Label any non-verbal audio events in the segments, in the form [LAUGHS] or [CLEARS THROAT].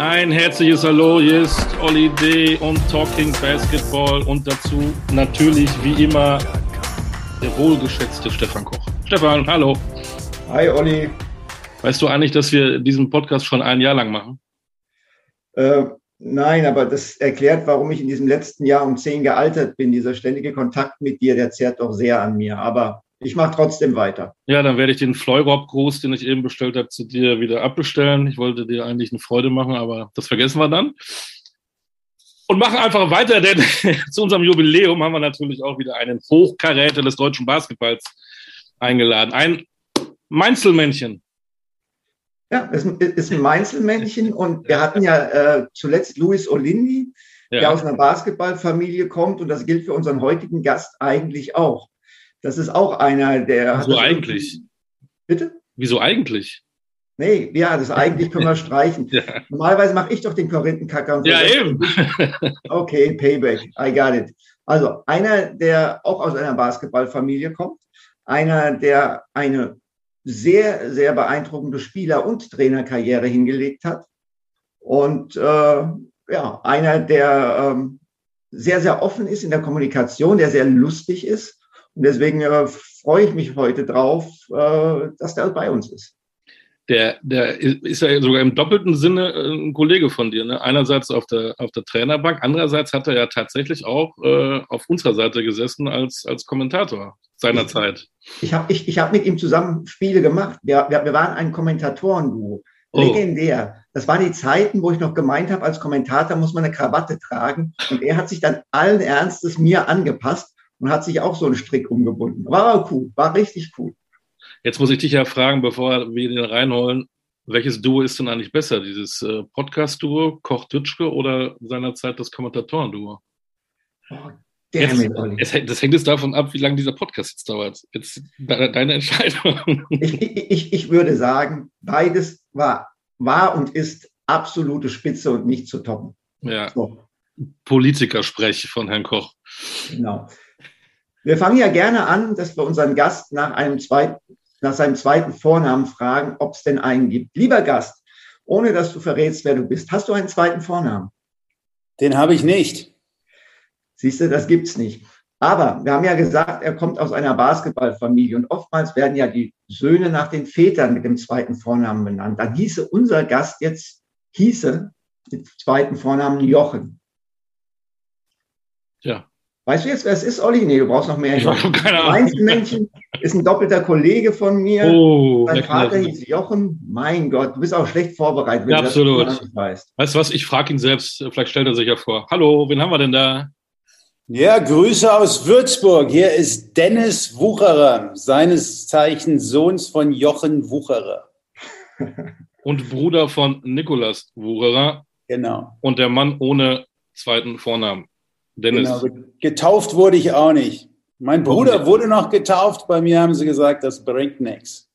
Ein herzliches Hallo, hier ist Olli D. und Talking Basketball und dazu natürlich wie immer der wohlgeschätzte Stefan Koch. Stefan, hallo. Hi Olli. Weißt du eigentlich, dass wir diesen Podcast schon ein Jahr lang machen? Äh, nein, aber das erklärt, warum ich in diesem letzten Jahr um zehn gealtert bin. Dieser ständige Kontakt mit dir, der zehrt doch sehr an mir. Aber ich mache trotzdem weiter. Ja, dann werde ich den Fleurop-Gruß, den ich eben bestellt habe, zu dir wieder abbestellen. Ich wollte dir eigentlich eine Freude machen, aber das vergessen wir dann. Und machen einfach weiter, denn [LAUGHS] zu unserem Jubiläum haben wir natürlich auch wieder einen Hochkaräter des deutschen Basketballs eingeladen. Ein Mainzelmännchen. Ja, ist ein, ist ein Mainzelmännchen und wir hatten ja äh, zuletzt Luis Olindi, ja. der aus einer Basketballfamilie kommt und das gilt für unseren heutigen Gast eigentlich auch. Das ist auch einer, der. Wieso eigentlich? Bitte? Wieso eigentlich? Nee, ja, das eigentlich können wir streichen. [LAUGHS] ja. Normalerweise mache ich doch den Korinthenkacker. Ja, eben. [LAUGHS] okay, Payback, I got it. Also einer, der auch aus einer Basketballfamilie kommt, einer, der eine sehr, sehr beeindruckende Spieler- und Trainerkarriere hingelegt hat und äh, ja, einer, der ähm, sehr, sehr offen ist in der Kommunikation, der sehr lustig ist und deswegen äh, freue ich mich heute drauf, äh, dass der bei uns ist. Der, der ist ja sogar im doppelten Sinne äh, ein Kollege von dir. Ne? Einerseits auf der, auf der Trainerbank, andererseits hat er ja tatsächlich auch äh, auf unserer Seite gesessen als, als Kommentator seinerzeit. Ich habe ich, ich hab mit ihm zusammen Spiele gemacht. Wir, wir, wir waren ein Kommentatoren-Duo. Oh. Legendär. Das waren die Zeiten, wo ich noch gemeint habe, als Kommentator muss man eine Krawatte tragen. Und er hat sich dann allen Ernstes mir angepasst und hat sich auch so einen Strick umgebunden. War cool, war richtig cool. Jetzt muss ich dich ja fragen, bevor wir den reinholen, welches Duo ist denn eigentlich besser? Dieses äh, Podcast-Duo, Koch-Dütschke oder seinerzeit das Kommentatoren-Duo? Oh, jetzt, es, das hängt jetzt davon ab, wie lange dieser Podcast jetzt dauert. Jetzt deine Entscheidung. [LAUGHS] Ich, ich, ich würde sagen, beides war, war und ist absolute Spitze und nicht zu toppen. Ja. So. Politikersprech von Herrn Koch. Genau. Wir fangen ja gerne an, dass wir unseren Gast nach, einem zweiten, nach seinem zweiten Vornamen fragen, ob es denn einen gibt. Lieber Gast, ohne dass du verrätst, wer du bist, hast du einen zweiten Vornamen? Den habe ich nicht. Siehst du, das gibt's nicht. Aber wir haben ja gesagt, er kommt aus einer Basketballfamilie und oftmals werden ja die Söhne nach den Vätern mit dem zweiten Vornamen benannt. Da hieße unser Gast jetzt, hieße mit zweiten Vornamen Jochen. Ja, Weißt du jetzt, wer es ist, Olli? Nee, du brauchst noch mehr. Ich habe keine Ahnung. Einzelmännchen ist ein doppelter Kollege von mir. Oh, Sein Vater hieß Jochen. Mein Gott, du bist auch schlecht vorbereitet, wenn ja, absolut. du das weißt. Weißt du was, ich frage ihn selbst, vielleicht stellt er sich ja vor. Hallo, wen haben wir denn da? Ja, Grüße aus Würzburg. Hier ist Dennis Wucherer, seines Zeichens Sohns von Jochen Wucherer. [LAUGHS] Und Bruder von Nikolas Wucherer. Genau. Und der Mann ohne zweiten Vornamen. Dennis. Genau, getauft wurde ich auch nicht. Mein Bruder wurde noch getauft, bei mir haben sie gesagt, das bringt nichts.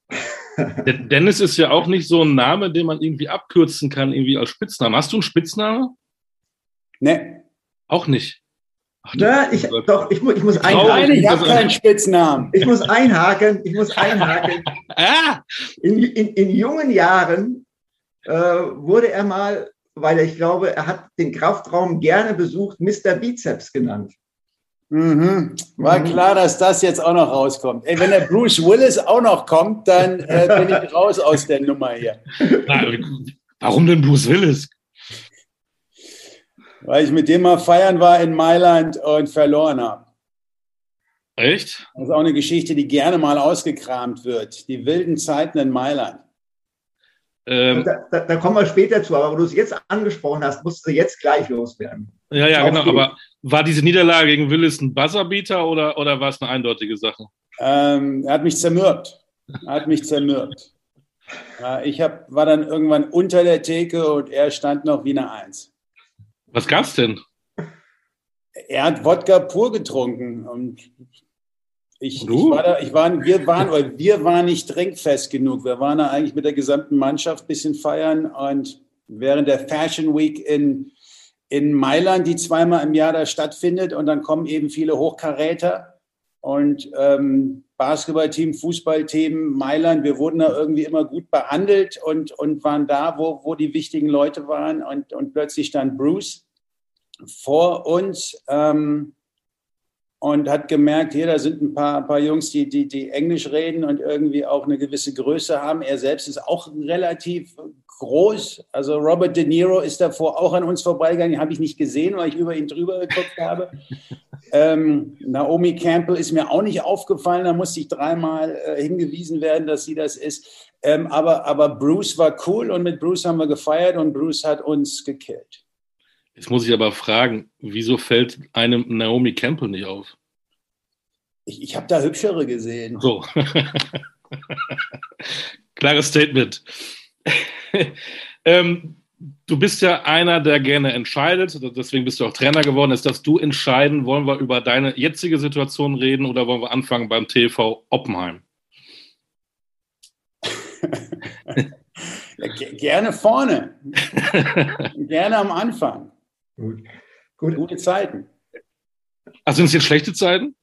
[LAUGHS] Dennis ist ja auch nicht so ein Name, den man irgendwie abkürzen kann, irgendwie als Spitzname. Hast du einen Spitzname? Nee. Auch nicht. Ach, Na, ich, doch, ich, muss, ich muss einhaken. Ich habe keinen Spitznamen. Ich muss einhaken, ich muss einhaken. [LAUGHS] ah. in, in, in jungen Jahren äh, wurde er mal weil ich glaube, er hat den Kraftraum gerne besucht, Mr. Bizeps genannt. Mhm. War mhm. klar, dass das jetzt auch noch rauskommt. Ey, wenn der Bruce Willis auch noch kommt, dann äh, bin ich raus aus der Nummer hier. Warum denn Bruce Willis? Weil ich mit dem mal feiern war in Mailand und verloren habe. Echt? Das ist auch eine Geschichte, die gerne mal ausgekramt wird. Die wilden Zeiten in Mailand. Ähm, da, da, da, kommen wir später zu, aber wo du es jetzt angesprochen hast, musst du jetzt gleich loswerden. Ja, ja, genau. Aber war diese Niederlage gegen Willis ein Buzzerbeater oder, oder war es eine eindeutige Sache? Ähm, er hat mich zermürbt. Er hat mich zermürbt. Äh, ich hab, war dann irgendwann unter der Theke und er stand noch wie eine Eins. Was gab's denn? Er hat Wodka pur getrunken und ich, ich, war da, ich war, wir waren, wir waren nicht trinkfest genug. Wir waren da eigentlich mit der gesamten Mannschaft ein bisschen feiern und während der Fashion Week in, in Mailand, die zweimal im Jahr da stattfindet und dann kommen eben viele Hochkaräter und ähm, Basketballteam, Fußballteam, Mailand, wir wurden da irgendwie immer gut behandelt und, und waren da, wo, wo die wichtigen Leute waren. Und, und plötzlich stand Bruce vor uns ähm, und hat gemerkt, hier, da sind ein paar, ein paar Jungs, die, die, die Englisch reden und irgendwie auch eine gewisse Größe haben. Er selbst ist auch relativ groß. Also Robert De Niro ist davor auch an uns vorbeigegangen. Den habe ich nicht gesehen, weil ich über ihn drüber geguckt habe. [LAUGHS] ähm, Naomi Campbell ist mir auch nicht aufgefallen. Da musste ich dreimal äh, hingewiesen werden, dass sie das ist. Ähm, aber, aber Bruce war cool und mit Bruce haben wir gefeiert und Bruce hat uns gekillt. Jetzt muss ich aber fragen, wieso fällt einem Naomi Campbell nicht auf? Ich, ich habe da hübschere gesehen. So. [LAUGHS] Klares Statement. [LAUGHS] ähm, du bist ja einer, der gerne entscheidet, deswegen bist du auch Trainer geworden. Ist das du entscheiden, wollen wir über deine jetzige Situation reden oder wollen wir anfangen beim TV Oppenheim? [LAUGHS] ja, gerne vorne. gerne am Anfang. Gut. Gut. Gute Zeiten. Also sind es jetzt schlechte Zeiten?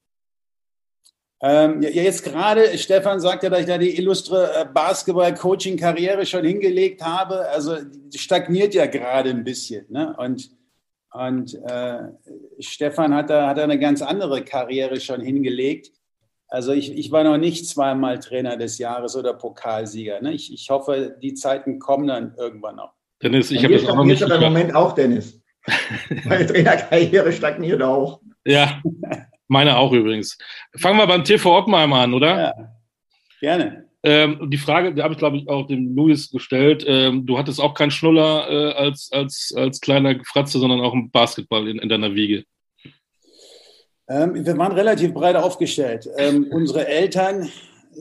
Ähm, ja, jetzt gerade, Stefan sagt ja, dass ich da die illustre äh, Basketball-Coaching-Karriere schon hingelegt habe. Also stagniert ja gerade ein bisschen. Ne? Und, und äh, Stefan hat da, hat da eine ganz andere Karriere schon hingelegt. Also ich, ich war noch nicht zweimal Trainer des Jahres oder Pokalsieger. Ne? Ich, ich hoffe, die Zeiten kommen dann irgendwann noch. Dennis, ich habe das auch noch nicht. im Moment auch, Dennis. [LAUGHS] Meine Trainerkarriere stagniert auch. Ja. Meine auch übrigens. Fangen wir beim TV Oppenheim an, oder? Ja, gerne. Ähm, die Frage, die habe ich, glaube ich, auch dem Luis gestellt. Ähm, du hattest auch keinen Schnuller äh, als, als, als kleiner Fratze, sondern auch einen Basketball in, in deiner Wiege. Ähm, wir waren relativ breit aufgestellt. Ähm, unsere Eltern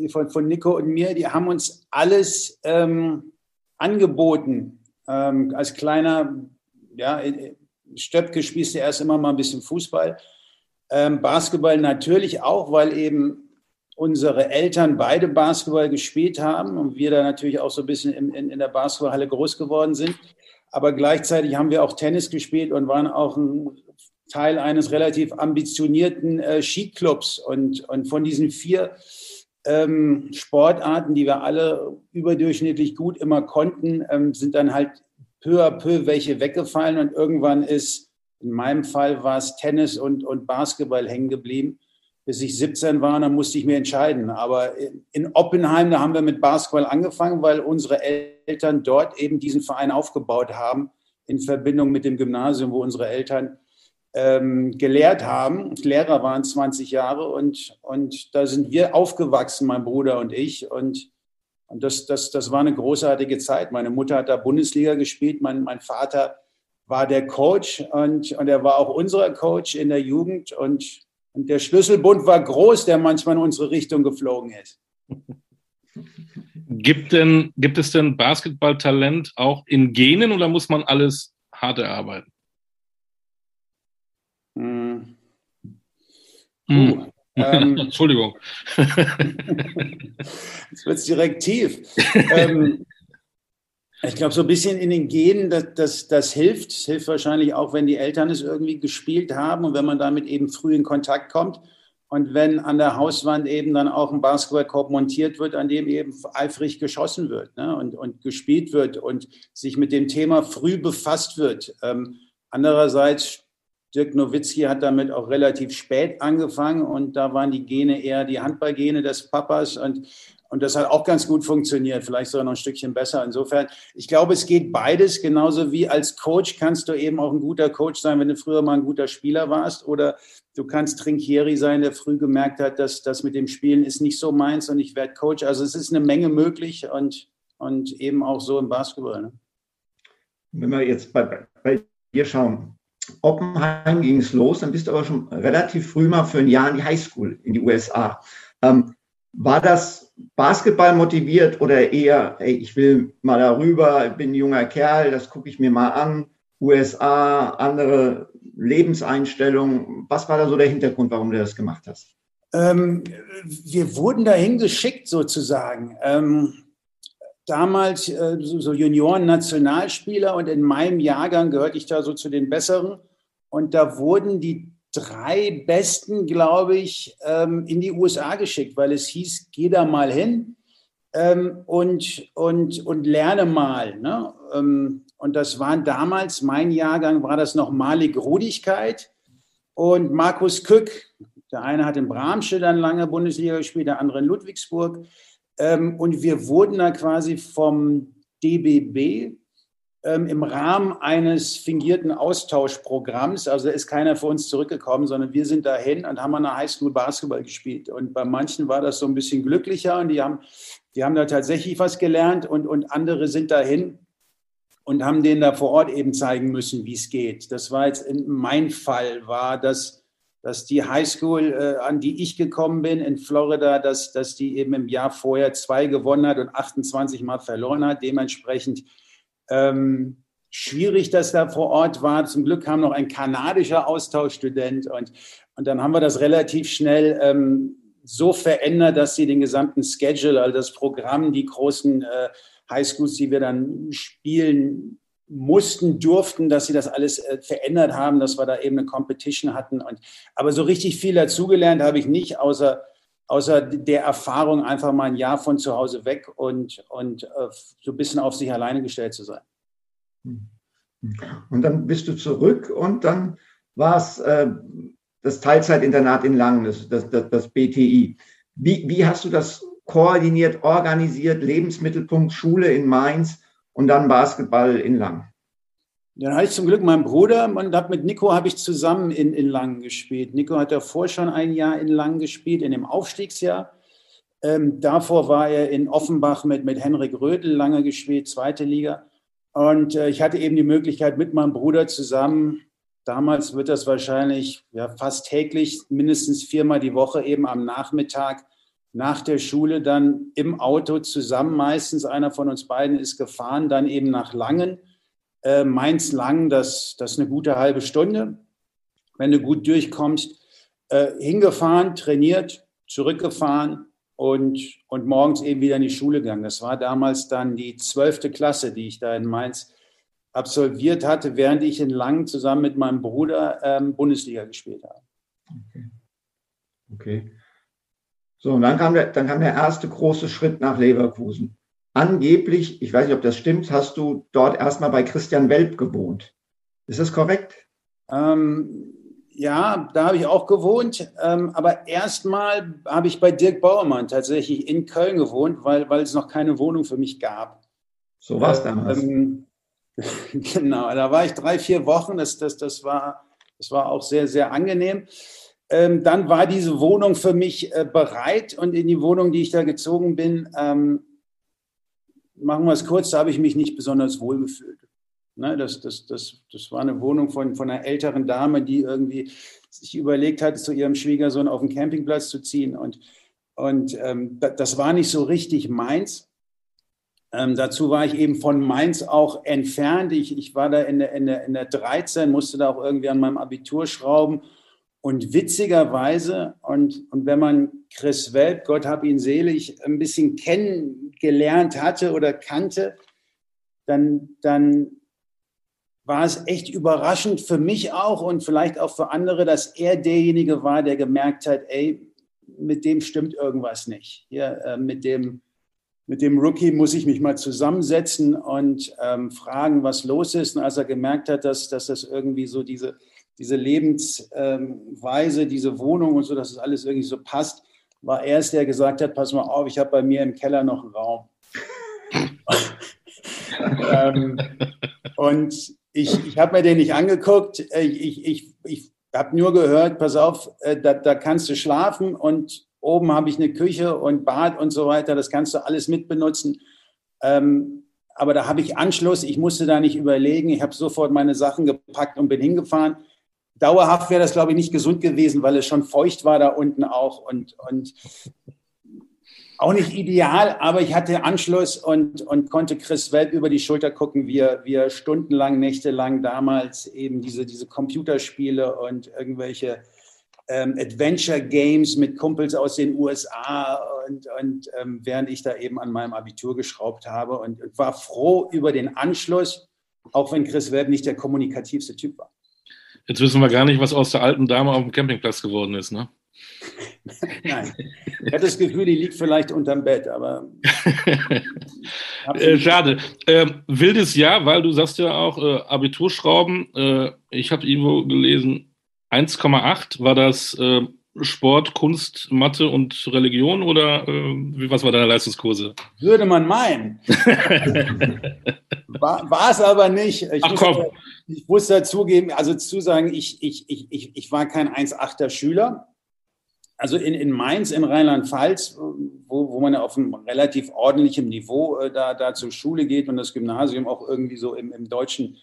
von, von Nico und mir, die haben uns alles ähm, angeboten. Ähm, als kleiner, ja, Stöpke spielte erst immer mal ein bisschen Fußball. Ähm, Basketball natürlich auch, weil eben unsere Eltern beide Basketball gespielt haben und wir da natürlich auch so ein bisschen in, in, in der Basketballhalle groß geworden sind. Aber gleichzeitig haben wir auch Tennis gespielt und waren auch ein Teil eines relativ ambitionierten äh, Skiclubs. Und, und von diesen vier ähm, Sportarten, die wir alle überdurchschnittlich gut immer konnten, ähm, sind dann halt peu à peu welche weggefallen und irgendwann ist in meinem Fall war es Tennis und, und Basketball hängen geblieben. Bis ich 17 war, dann musste ich mir entscheiden. Aber in Oppenheim, da haben wir mit Basketball angefangen, weil unsere Eltern dort eben diesen Verein aufgebaut haben, in Verbindung mit dem Gymnasium, wo unsere Eltern ähm, gelehrt haben. Lehrer waren 20 Jahre und, und da sind wir aufgewachsen, mein Bruder und ich. Und, und das, das, das war eine großartige Zeit. Meine Mutter hat da Bundesliga gespielt, mein, mein Vater war der Coach und, und er war auch unser Coach in der Jugend und, und der Schlüsselbund war groß, der manchmal in unsere Richtung geflogen ist. Gibt, denn, gibt es denn Basketballtalent auch in Genen oder muss man alles hart erarbeiten? Hm. Hm. [LAUGHS] Ähm, Entschuldigung. Jetzt wird es direkt tief. ähm, ich glaube, so ein bisschen in den Genen, das, das, das hilft. Es hilft wahrscheinlich auch, wenn die Eltern es irgendwie gespielt haben und wenn man damit eben früh in Kontakt kommt. Und wenn an der Hauswand eben dann auch ein Basketballkorb montiert wird, an dem eben eifrig geschossen wird ne? und, und gespielt wird und sich mit dem Thema früh befasst wird. Ähm, andererseits, Dirk Nowitzki hat damit auch relativ spät angefangen und da waren die Gene eher die Handballgene des Papas und und das hat auch ganz gut funktioniert, vielleicht sogar noch ein Stückchen besser. Insofern, ich glaube, es geht beides. Genauso wie als Coach kannst du eben auch ein guter Coach sein, wenn du früher mal ein guter Spieler warst. Oder du kannst Trinkieri sein, der früh gemerkt hat, dass das mit dem Spielen ist nicht so meins und ich werde Coach. Also es ist eine Menge möglich und, und eben auch so im Basketball. Ne? Wenn wir jetzt bei, bei dir schauen, Oppenheim ging es los, dann bist du aber schon relativ früh mal für ein Jahr in die Highschool in die USA. Ähm, war das Basketball motiviert oder eher, ey, ich will mal darüber, bin ein junger Kerl, das gucke ich mir mal an, USA, andere Lebenseinstellungen. Was war da so der Hintergrund, warum du das gemacht hast? Ähm, wir wurden dahin geschickt sozusagen. Ähm, damals äh, so Junioren-Nationalspieler und in meinem Jahrgang gehörte ich da so zu den Besseren. Und da wurden die drei Besten, glaube ich, ähm, in die USA geschickt, weil es hieß, geh da mal hin ähm, und, und, und lerne mal. Ne? Ähm, und das waren damals, mein Jahrgang war das noch Malik Rudigkeit und Markus Kück. Der eine hat in Bramsche dann lange Bundesliga gespielt, der andere in Ludwigsburg. Ähm, und wir wurden da quasi vom DBB ähm, im Rahmen eines fingierten Austauschprogramms, also da ist keiner für uns zurückgekommen, sondern wir sind dahin und haben an der Highschool Basketball gespielt. Und bei manchen war das so ein bisschen glücklicher und die haben, die haben da tatsächlich was gelernt und, und andere sind dahin und haben denen da vor Ort eben zeigen müssen, wie es geht. Das war jetzt in mein Fall, war das dass die Highschool, äh, an die ich gekommen bin in Florida, dass, dass die eben im Jahr vorher zwei gewonnen hat und 28 Mal verloren hat. Dementsprechend ähm, schwierig, dass da vor Ort war. Zum Glück kam noch ein kanadischer Austauschstudent und, und dann haben wir das relativ schnell ähm, so verändert, dass sie den gesamten Schedule, also das Programm, die großen äh, Highschools, die wir dann spielen mussten, durften, dass sie das alles äh, verändert haben, dass wir da eben eine Competition hatten. Und, aber so richtig viel dazugelernt habe ich nicht, außer außer der Erfahrung, einfach mal ein Jahr von zu Hause weg und, und äh, so ein bisschen auf sich alleine gestellt zu sein. Und dann bist du zurück und dann war es äh, das Teilzeitinternat in Langen, das, das, das, das BTI. Wie, wie hast du das koordiniert, organisiert, Lebensmittelpunkt, Schule in Mainz und dann Basketball in Langen? Dann hatte ich zum Glück meinen Bruder und hab mit Nico habe ich zusammen in, in Langen gespielt. Nico hat davor schon ein Jahr in Langen gespielt, in dem Aufstiegsjahr. Ähm, davor war er in Offenbach mit, mit Henrik Rödel lange gespielt, zweite Liga. Und äh, ich hatte eben die Möglichkeit mit meinem Bruder zusammen, damals wird das wahrscheinlich ja, fast täglich, mindestens viermal die Woche eben am Nachmittag nach der Schule dann im Auto zusammen, meistens einer von uns beiden ist gefahren, dann eben nach Langen äh, Mainz lang, das, das ist eine gute halbe Stunde. Wenn du gut durchkommst, äh, hingefahren, trainiert, zurückgefahren und, und morgens eben wieder in die Schule gegangen. Das war damals dann die zwölfte Klasse, die ich da in Mainz absolviert hatte, während ich in Langen zusammen mit meinem Bruder ähm, Bundesliga gespielt habe. Okay. okay. So, und dann kam, der, dann kam der erste große Schritt nach Leverkusen angeblich, ich weiß nicht, ob das stimmt, hast du dort erstmal bei Christian Welp gewohnt. Ist das korrekt? Ähm, ja, da habe ich auch gewohnt. Ähm, aber erstmal habe ich bei Dirk Bauermann tatsächlich in Köln gewohnt, weil, weil es noch keine Wohnung für mich gab. So war es damals. Ähm, [LAUGHS] genau, da war ich drei, vier Wochen. Das, das, das, war, das war auch sehr, sehr angenehm. Ähm, dann war diese Wohnung für mich äh, bereit und in die Wohnung, die ich da gezogen bin, ähm, machen wir es kurz, da habe ich mich nicht besonders wohl gefühlt. Ne, das, das, das, das war eine Wohnung von, von einer älteren Dame, die irgendwie sich überlegt hat, zu ihrem Schwiegersohn auf den Campingplatz zu ziehen. Und, und ähm, das war nicht so richtig meins. Ähm, dazu war ich eben von Mainz auch entfernt. Ich, ich war da in der, in, der, in der 13, musste da auch irgendwie an meinem Abitur schrauben. Und witzigerweise, und, und wenn man Chris Welp, Gott hab ihn selig, ein bisschen kennengelernt hatte oder kannte, dann, dann war es echt überraschend für mich auch und vielleicht auch für andere, dass er derjenige war, der gemerkt hat, ey, mit dem stimmt irgendwas nicht. Hier, äh, mit, dem, mit dem Rookie muss ich mich mal zusammensetzen und ähm, fragen, was los ist. Und als er gemerkt hat, dass, dass das irgendwie so diese diese Lebensweise, diese Wohnung und so, dass es das alles irgendwie so passt, war er es, der gesagt hat, pass mal auf, ich habe bei mir im Keller noch einen Raum. [LAUGHS] ähm, und ich, ich habe mir den nicht angeguckt. Äh, ich, ich, ich habe nur gehört, pass auf, äh, da, da kannst du schlafen und oben habe ich eine Küche und Bad und so weiter. Das kannst du alles mitbenutzen. Ähm, aber da habe ich Anschluss. Ich musste da nicht überlegen. Ich habe sofort meine Sachen gepackt und bin hingefahren dauerhaft wäre das, glaube ich, nicht gesund gewesen, weil es schon feucht war da unten auch und, und auch nicht ideal, aber ich hatte Anschluss und, und konnte Chris Welp über die Schulter gucken, wie er, wie er stundenlang, nächtelang damals eben diese, diese Computerspiele und irgendwelche ähm, Adventure Games mit Kumpels aus den USA und, und ähm, während ich da eben an meinem Abitur geschraubt habe und, und war froh über den Anschluss, auch wenn Chris Welp nicht der kommunikativste Typ war. Jetzt wissen wir gar nicht, was aus der alten Dame auf dem Campingplatz geworden ist, ne? [LAUGHS] Nein. Ich hatte das Gefühl, die liegt vielleicht unterm Bett, aber. [LAUGHS] äh, schade. Äh, wildes Jahr, weil du sagst ja auch äh, Abiturschrauben. Äh, ich habe irgendwo gelesen, 1,8 war das äh, Sport, Kunst, Mathe und Religion oder äh, was war deine Leistungskurse? Würde man meinen. [LAUGHS] war es aber nicht. Ich Ach komm. Muss, ich muss dazugeben, also zu sagen, ich, ich, ich, ich war kein 1,8er Schüler also in, in Mainz, in Rheinland-Pfalz, wo, wo man ja auf einem relativ ordentlichem Niveau äh, da, da zur Schule geht und das Gymnasium auch irgendwie so im, im deutschen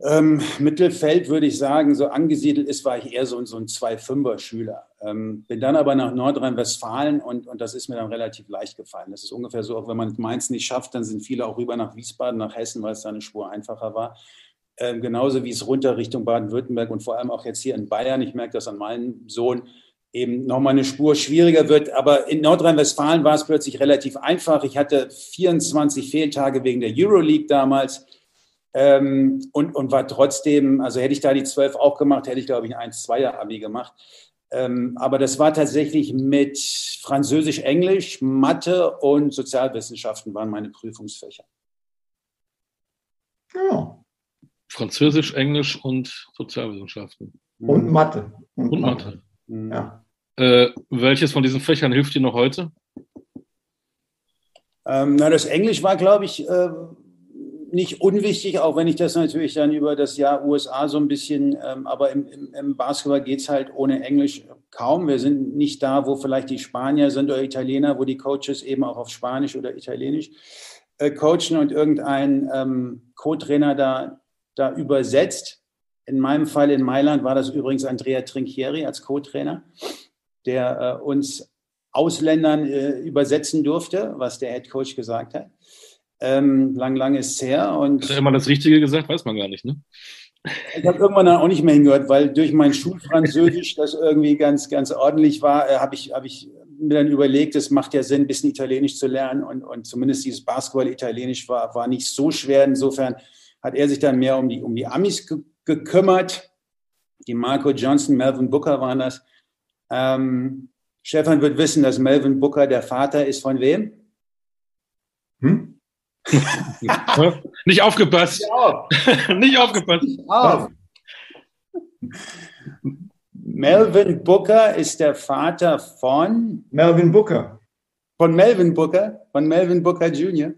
ähm, Mittelfeld, würde ich sagen, so angesiedelt ist, war ich eher so, so ein 2-5er-Schüler. Ähm, bin dann aber nach Nordrhein-Westfalen und, und das ist mir dann relativ leicht gefallen. Das ist ungefähr so, auch wenn man Mainz nicht schafft, dann sind viele auch rüber nach Wiesbaden, nach Hessen, weil es da eine Spur einfacher war. Ähm, genauso wie es runter Richtung Baden-Württemberg und vor allem auch jetzt hier in Bayern. Ich merke das an meinem Sohn eben nochmal eine Spur schwieriger wird. Aber in Nordrhein-Westfalen war es plötzlich relativ einfach. Ich hatte 24 Fehltage wegen der Euroleague damals ähm, und, und war trotzdem, also hätte ich da die 12 auch gemacht, hätte ich, glaube ich, ein 1-2er-Abi gemacht. Ähm, aber das war tatsächlich mit Französisch, Englisch, Mathe und Sozialwissenschaften waren meine Prüfungsfächer. Ja. Französisch, Englisch und Sozialwissenschaften. Und Mathe. Und, und Mathe. Mathe. Ja. Äh, welches von diesen Fächern hilft dir noch heute? Ähm, na, das Englisch war, glaube ich, äh, nicht unwichtig, auch wenn ich das natürlich dann über das Jahr USA so ein bisschen, ähm, aber im, im, im Basketball geht es halt ohne Englisch kaum. Wir sind nicht da, wo vielleicht die Spanier sind oder Italiener, wo die Coaches eben auch auf Spanisch oder Italienisch äh, coachen und irgendein ähm, Co-Trainer da, da übersetzt. In meinem Fall in Mailand war das übrigens Andrea Trinchieri als Co-Trainer der äh, uns Ausländern äh, übersetzen durfte, was der Head Coach gesagt hat. Ähm, lang, lang ist es her. Und hat er immer das Richtige gesagt? Weiß man gar nicht, ne? Ich habe irgendwann dann auch nicht mehr hingehört, weil durch mein Schulfranzösisch, das irgendwie ganz, ganz ordentlich war, äh, habe ich, hab ich mir dann überlegt, es macht ja Sinn, ein bisschen Italienisch zu lernen und, und zumindest dieses Basketball-Italienisch war, war nicht so schwer. Insofern hat er sich dann mehr um die, um die Amis ge gekümmert. Die Marco Johnson, Melvin Booker waren das. Ähm, Stefan wird wissen, dass Melvin Booker der Vater ist von wem? [LAUGHS] Nicht aufgepasst. Nicht [LAUGHS] aufgepasst. Auf. Melvin Booker ist der Vater von Melvin Booker. Von Melvin Booker, von Melvin Booker Jr.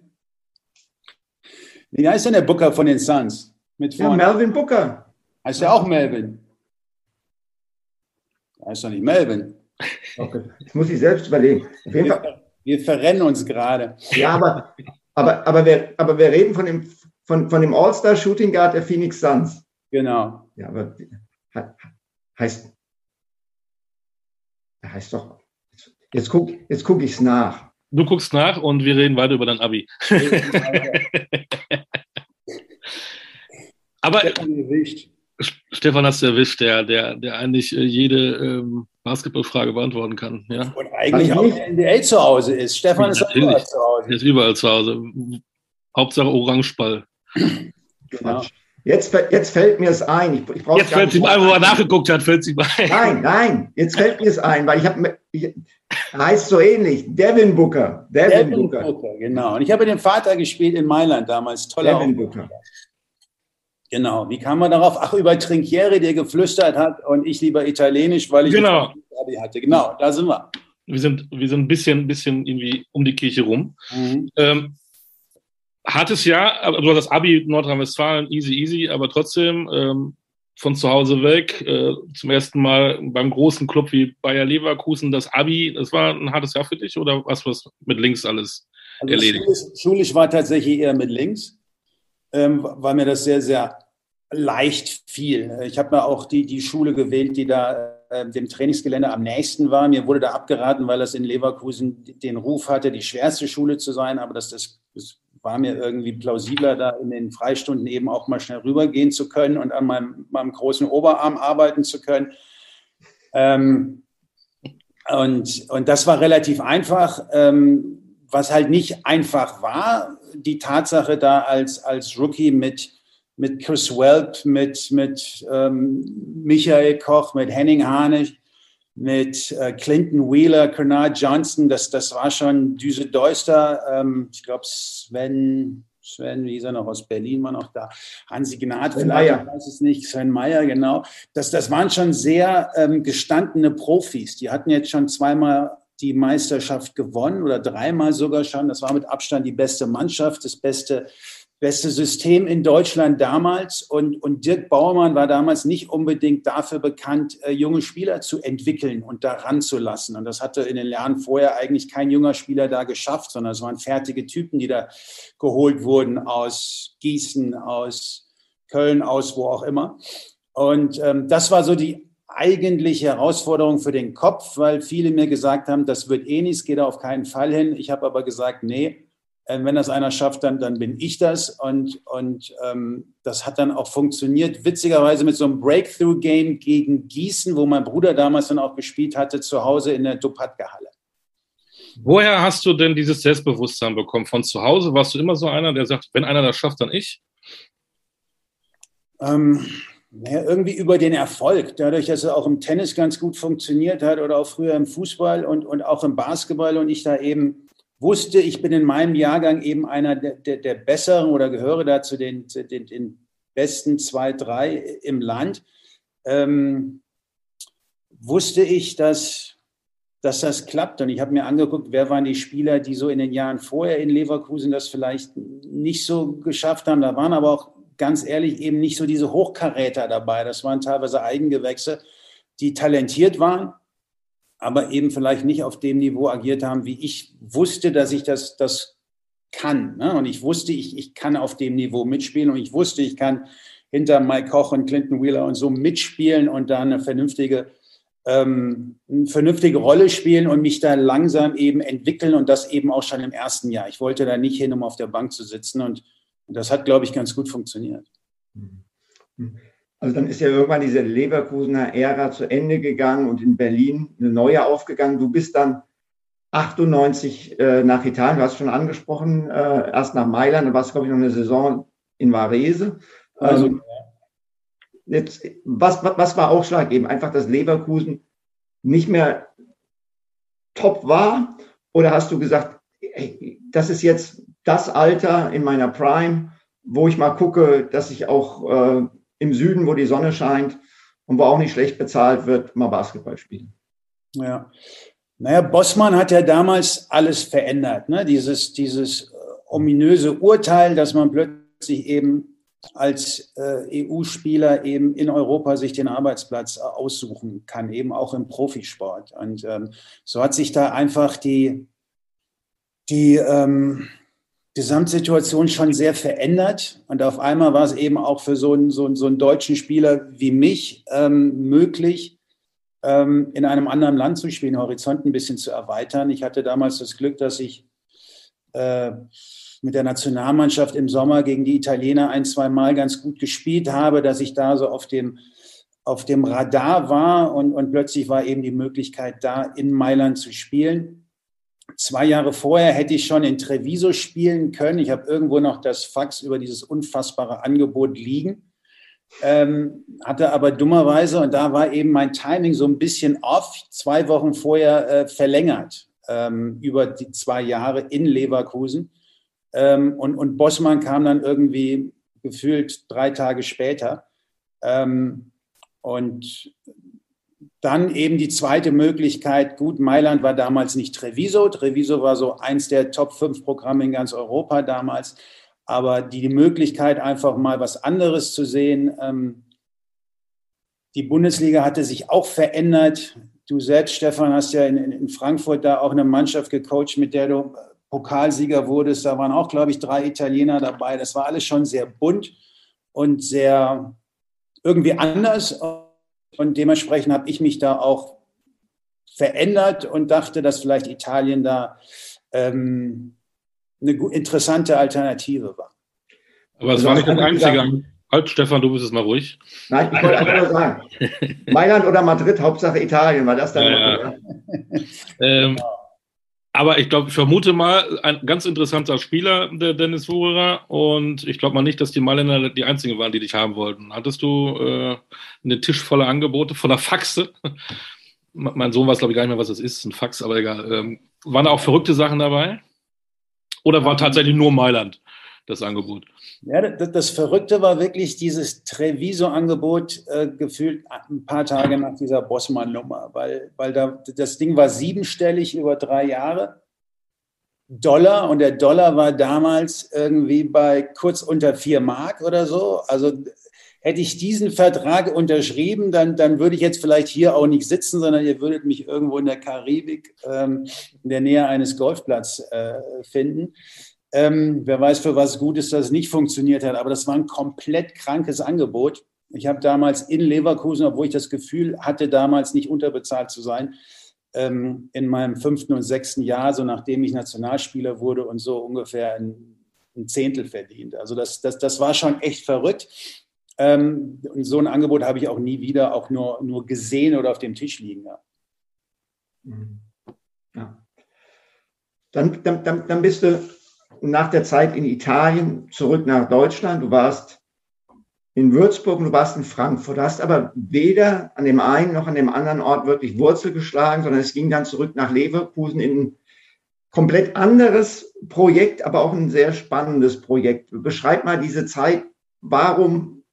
Wie heißt denn der Booker von den Suns? Mit ja, Melvin Booker. Heißt er auch Melvin? Heißt doch nicht Melvin. Okay. Das muss ich selbst überlegen. Wir, wir, verrennen uns gerade. Ja, aber, aber, aber, wir, aber wir reden von dem, von, von dem All-Star-Shooting Guard der Phoenix Suns. Genau. Ja, aber heißt, heißt doch, jetzt gucke jetzt guck ich es nach. Du guckst nach und wir reden weiter über dein Abi. [LAUGHS] aber Stefan hast du erwischt, der, der, der eigentlich äh, jede ähm, Basketballfrage beantworten kann. Ja? Und eigentlich auch in der NBA zu Hause ist. Stefan ist auch überall zu Hause. Er ist überall zu Hause. Hauptsache Orangeball. Genau. Jetzt, jetzt fällt mir es ein. Ich, ich jetzt fällt es ihm ein, wo er nachgeguckt hat, fällt es ihm ein. Nein, nein, jetzt fällt mir es ein, weil ich habe, heißt so ähnlich, Devin Booker. Devin, Devin Booker. Booker. Genau. Und ich habe den Vater gespielt in Mailand damals. Toller Devin Booker. Genau, wie kam man darauf? Ach, über Trinchieri, der geflüstert hat und ich lieber Italienisch, weil ich genau. hatte. Genau, da sind wir. Wir sind, wir sind ein bisschen, bisschen irgendwie um die Kirche rum. Mhm. Ähm, hartes Jahr, du hast das Abi Nordrhein-Westfalen, easy, easy, aber trotzdem ähm, von zu Hause weg, äh, zum ersten Mal beim großen Club wie Bayer Leverkusen, das Abi, das war ein hartes Jahr für dich oder was was mit links alles also erledigt? Schulisch, schulisch war tatsächlich eher mit links ähm, weil mir das sehr, sehr leicht fiel. Ich habe mir auch die, die Schule gewählt, die da äh, dem Trainingsgelände am nächsten war. Mir wurde da abgeraten, weil das in Leverkusen den Ruf hatte, die schwerste Schule zu sein, aber das, das, das war mir irgendwie plausibler, da in den Freistunden eben auch mal schnell rübergehen zu können und an meinem, meinem großen Oberarm arbeiten zu können. Ähm, und, und das war relativ einfach. Ähm, was halt nicht einfach war, die Tatsache da als, als Rookie mit mit Chris Welp, mit, mit ähm, Michael Koch, mit Henning Harnisch, mit äh, Clinton Wheeler, Kernard Johnson, das, das war schon Düse Deuster. Ähm, ich glaube, Sven, Sven, wie ist er noch aus Berlin, war noch da. Hansi Gnad, Sven vielleicht, ich weiß es nicht. Sven Meyer, genau. Das, das waren schon sehr ähm, gestandene Profis. Die hatten jetzt schon zweimal die Meisterschaft gewonnen oder dreimal sogar schon. Das war mit Abstand die beste Mannschaft, das beste beste System in Deutschland damals. Und, und Dirk Baumann war damals nicht unbedingt dafür bekannt, äh, junge Spieler zu entwickeln und da ranzulassen. Und das hatte in den Jahren vorher eigentlich kein junger Spieler da geschafft, sondern es waren fertige Typen, die da geholt wurden aus Gießen, aus Köln, aus wo auch immer. Und ähm, das war so die eigentliche Herausforderung für den Kopf, weil viele mir gesagt haben, das wird eh nichts, geht auf keinen Fall hin. Ich habe aber gesagt, nee, äh, wenn das einer schafft, dann, dann bin ich das. Und, und ähm, das hat dann auch funktioniert. Witzigerweise mit so einem Breakthrough-Game gegen Gießen, wo mein Bruder damals dann auch gespielt hatte, zu Hause in der Dupatka-Halle. Woher hast du denn dieses Selbstbewusstsein bekommen? Von zu Hause warst du immer so einer, der sagt, wenn einer das schafft, dann ich? Ähm, naja, irgendwie über den Erfolg, dadurch, dass er auch im Tennis ganz gut funktioniert hat oder auch früher im Fußball und, und auch im Basketball und ich da eben wusste, ich bin in meinem Jahrgang eben einer der, der, der besseren oder gehöre da zu den, den, den besten zwei, drei im Land, ähm, wusste ich, dass, dass das klappt. Und ich habe mir angeguckt, wer waren die Spieler, die so in den Jahren vorher in Leverkusen das vielleicht nicht so geschafft haben. Da waren aber auch ganz ehrlich eben nicht so diese Hochkaräter dabei. Das waren teilweise Eigengewächse, die talentiert waren, aber eben vielleicht nicht auf dem Niveau agiert haben, wie ich wusste, dass ich das, das kann. Ne? Und ich wusste, ich, ich kann auf dem Niveau mitspielen und ich wusste, ich kann hinter Mike Koch und Clinton Wheeler und so mitspielen und da eine vernünftige, ähm, eine vernünftige Rolle spielen und mich da langsam eben entwickeln und das eben auch schon im ersten Jahr. Ich wollte da nicht hin, um auf der Bank zu sitzen und, und das hat, glaube ich, ganz gut funktioniert. Also dann ist ja irgendwann diese Leverkusener Ära zu Ende gegangen und in Berlin eine neue aufgegangen. Du bist dann 98 äh, nach Italien, du hast schon angesprochen, äh, erst nach Mailand, dann warst glaube ich, noch eine Saison in Varese. Also, ähm, jetzt, was, was war ausschlaggebend? Einfach, dass Leverkusen nicht mehr top war? Oder hast du gesagt, ey, das ist jetzt das Alter in meiner Prime, wo ich mal gucke, dass ich auch äh, im Süden, wo die Sonne scheint und wo auch nicht schlecht bezahlt wird, mal Basketball spielen? Ja. Naja, Bossmann hat ja damals alles verändert. Ne? Dieses, dieses ominöse Urteil, dass man plötzlich eben als äh, EU-Spieler eben in Europa sich den Arbeitsplatz äh, aussuchen kann, eben auch im Profisport. Und ähm, so hat sich da einfach die, die ähm, Gesamtsituation schon sehr verändert. Und auf einmal war es eben auch für so einen, so einen, so einen deutschen Spieler wie mich ähm, möglich, ähm, in einem anderen Land zu spielen, Horizont ein bisschen zu erweitern. Ich hatte damals das Glück, dass ich äh, mit der Nationalmannschaft im Sommer gegen die Italiener ein, zwei Mal ganz gut gespielt habe, dass ich da so auf dem, auf dem Radar war und, und plötzlich war eben die Möglichkeit da, in Mailand zu spielen. Zwei Jahre vorher hätte ich schon in Treviso spielen können. Ich habe irgendwo noch das Fax über dieses unfassbare Angebot liegen. Ähm, hatte aber dummerweise, und da war eben mein Timing so ein bisschen off, zwei Wochen vorher äh, verlängert ähm, über die zwei Jahre in Leverkusen. Ähm, und, und Bossmann kam dann irgendwie gefühlt drei Tage später. Ähm, und dann eben die zweite Möglichkeit, gut, Mailand war damals nicht Treviso. Treviso war so eins der Top 5 Programme in ganz Europa damals. Aber die Möglichkeit, einfach mal was anderes zu sehen. Ähm, die Bundesliga hatte sich auch verändert. Du selbst, Stefan, hast ja in, in Frankfurt da auch eine Mannschaft gecoacht, mit der du Pokalsieger wurdest. Da waren auch, glaube ich, drei Italiener dabei. Das war alles schon sehr bunt und sehr irgendwie anders. Und dementsprechend habe ich mich da auch verändert und dachte, dass vielleicht Italien da ähm, eine interessante Alternative war. Aber es war nicht das Einzige. Halt, Stefan, du bist es mal ruhig. Nein, ich wollte einfach nur sagen, Mailand oder Madrid, Hauptsache Italien, war das dann? Ja, ja. ähm, Aber ich glaube, ich vermute mal, ein ganz interessanter Spieler, der Dennis Wucherer. Und ich glaube mal nicht, dass die Mailänder die einzigen waren, die dich haben wollten. Hattest du äh, einen Tisch voller Angebote von der Faxe? [LAUGHS] mein Sohn weiß, glaube ich, gar nicht mehr, was das ist, ein Fax, aber egal. Ähm, waren da auch verrückte Sachen dabei? Oder war tatsächlich nur Mailand das Angebot? Ja, das, das Verrückte war wirklich dieses Treviso-Angebot äh, gefühlt ein paar Tage nach dieser Bossmann-Nummer, weil, weil da, das Ding war siebenstellig über drei Jahre. Dollar und der Dollar war damals irgendwie bei kurz unter vier Mark oder so. Also hätte ich diesen Vertrag unterschrieben, dann, dann würde ich jetzt vielleicht hier auch nicht sitzen, sondern ihr würdet mich irgendwo in der Karibik ähm, in der Nähe eines Golfplatzes äh, finden. Ähm, wer weiß, für was gut ist, dass es nicht funktioniert hat. Aber das war ein komplett krankes Angebot. Ich habe damals in Leverkusen, obwohl ich das Gefühl hatte, damals nicht unterbezahlt zu sein, ähm, in meinem fünften und sechsten Jahr, so nachdem ich Nationalspieler wurde und so ungefähr ein, ein Zehntel verdient. Also das, das, das war schon echt verrückt. Ähm, und so ein Angebot habe ich auch nie wieder auch nur, nur gesehen oder auf dem Tisch liegen. Ja. Mhm. Dann, dann, dann bist du nach der Zeit in Italien zurück nach Deutschland. Du warst in Würzburg und du warst in Frankfurt. Du hast aber weder an dem einen noch an dem anderen Ort wirklich Wurzel geschlagen, sondern es ging dann zurück nach Leverkusen in ein komplett anderes Projekt, aber auch ein sehr spannendes Projekt. Beschreib mal diese Zeit. Warum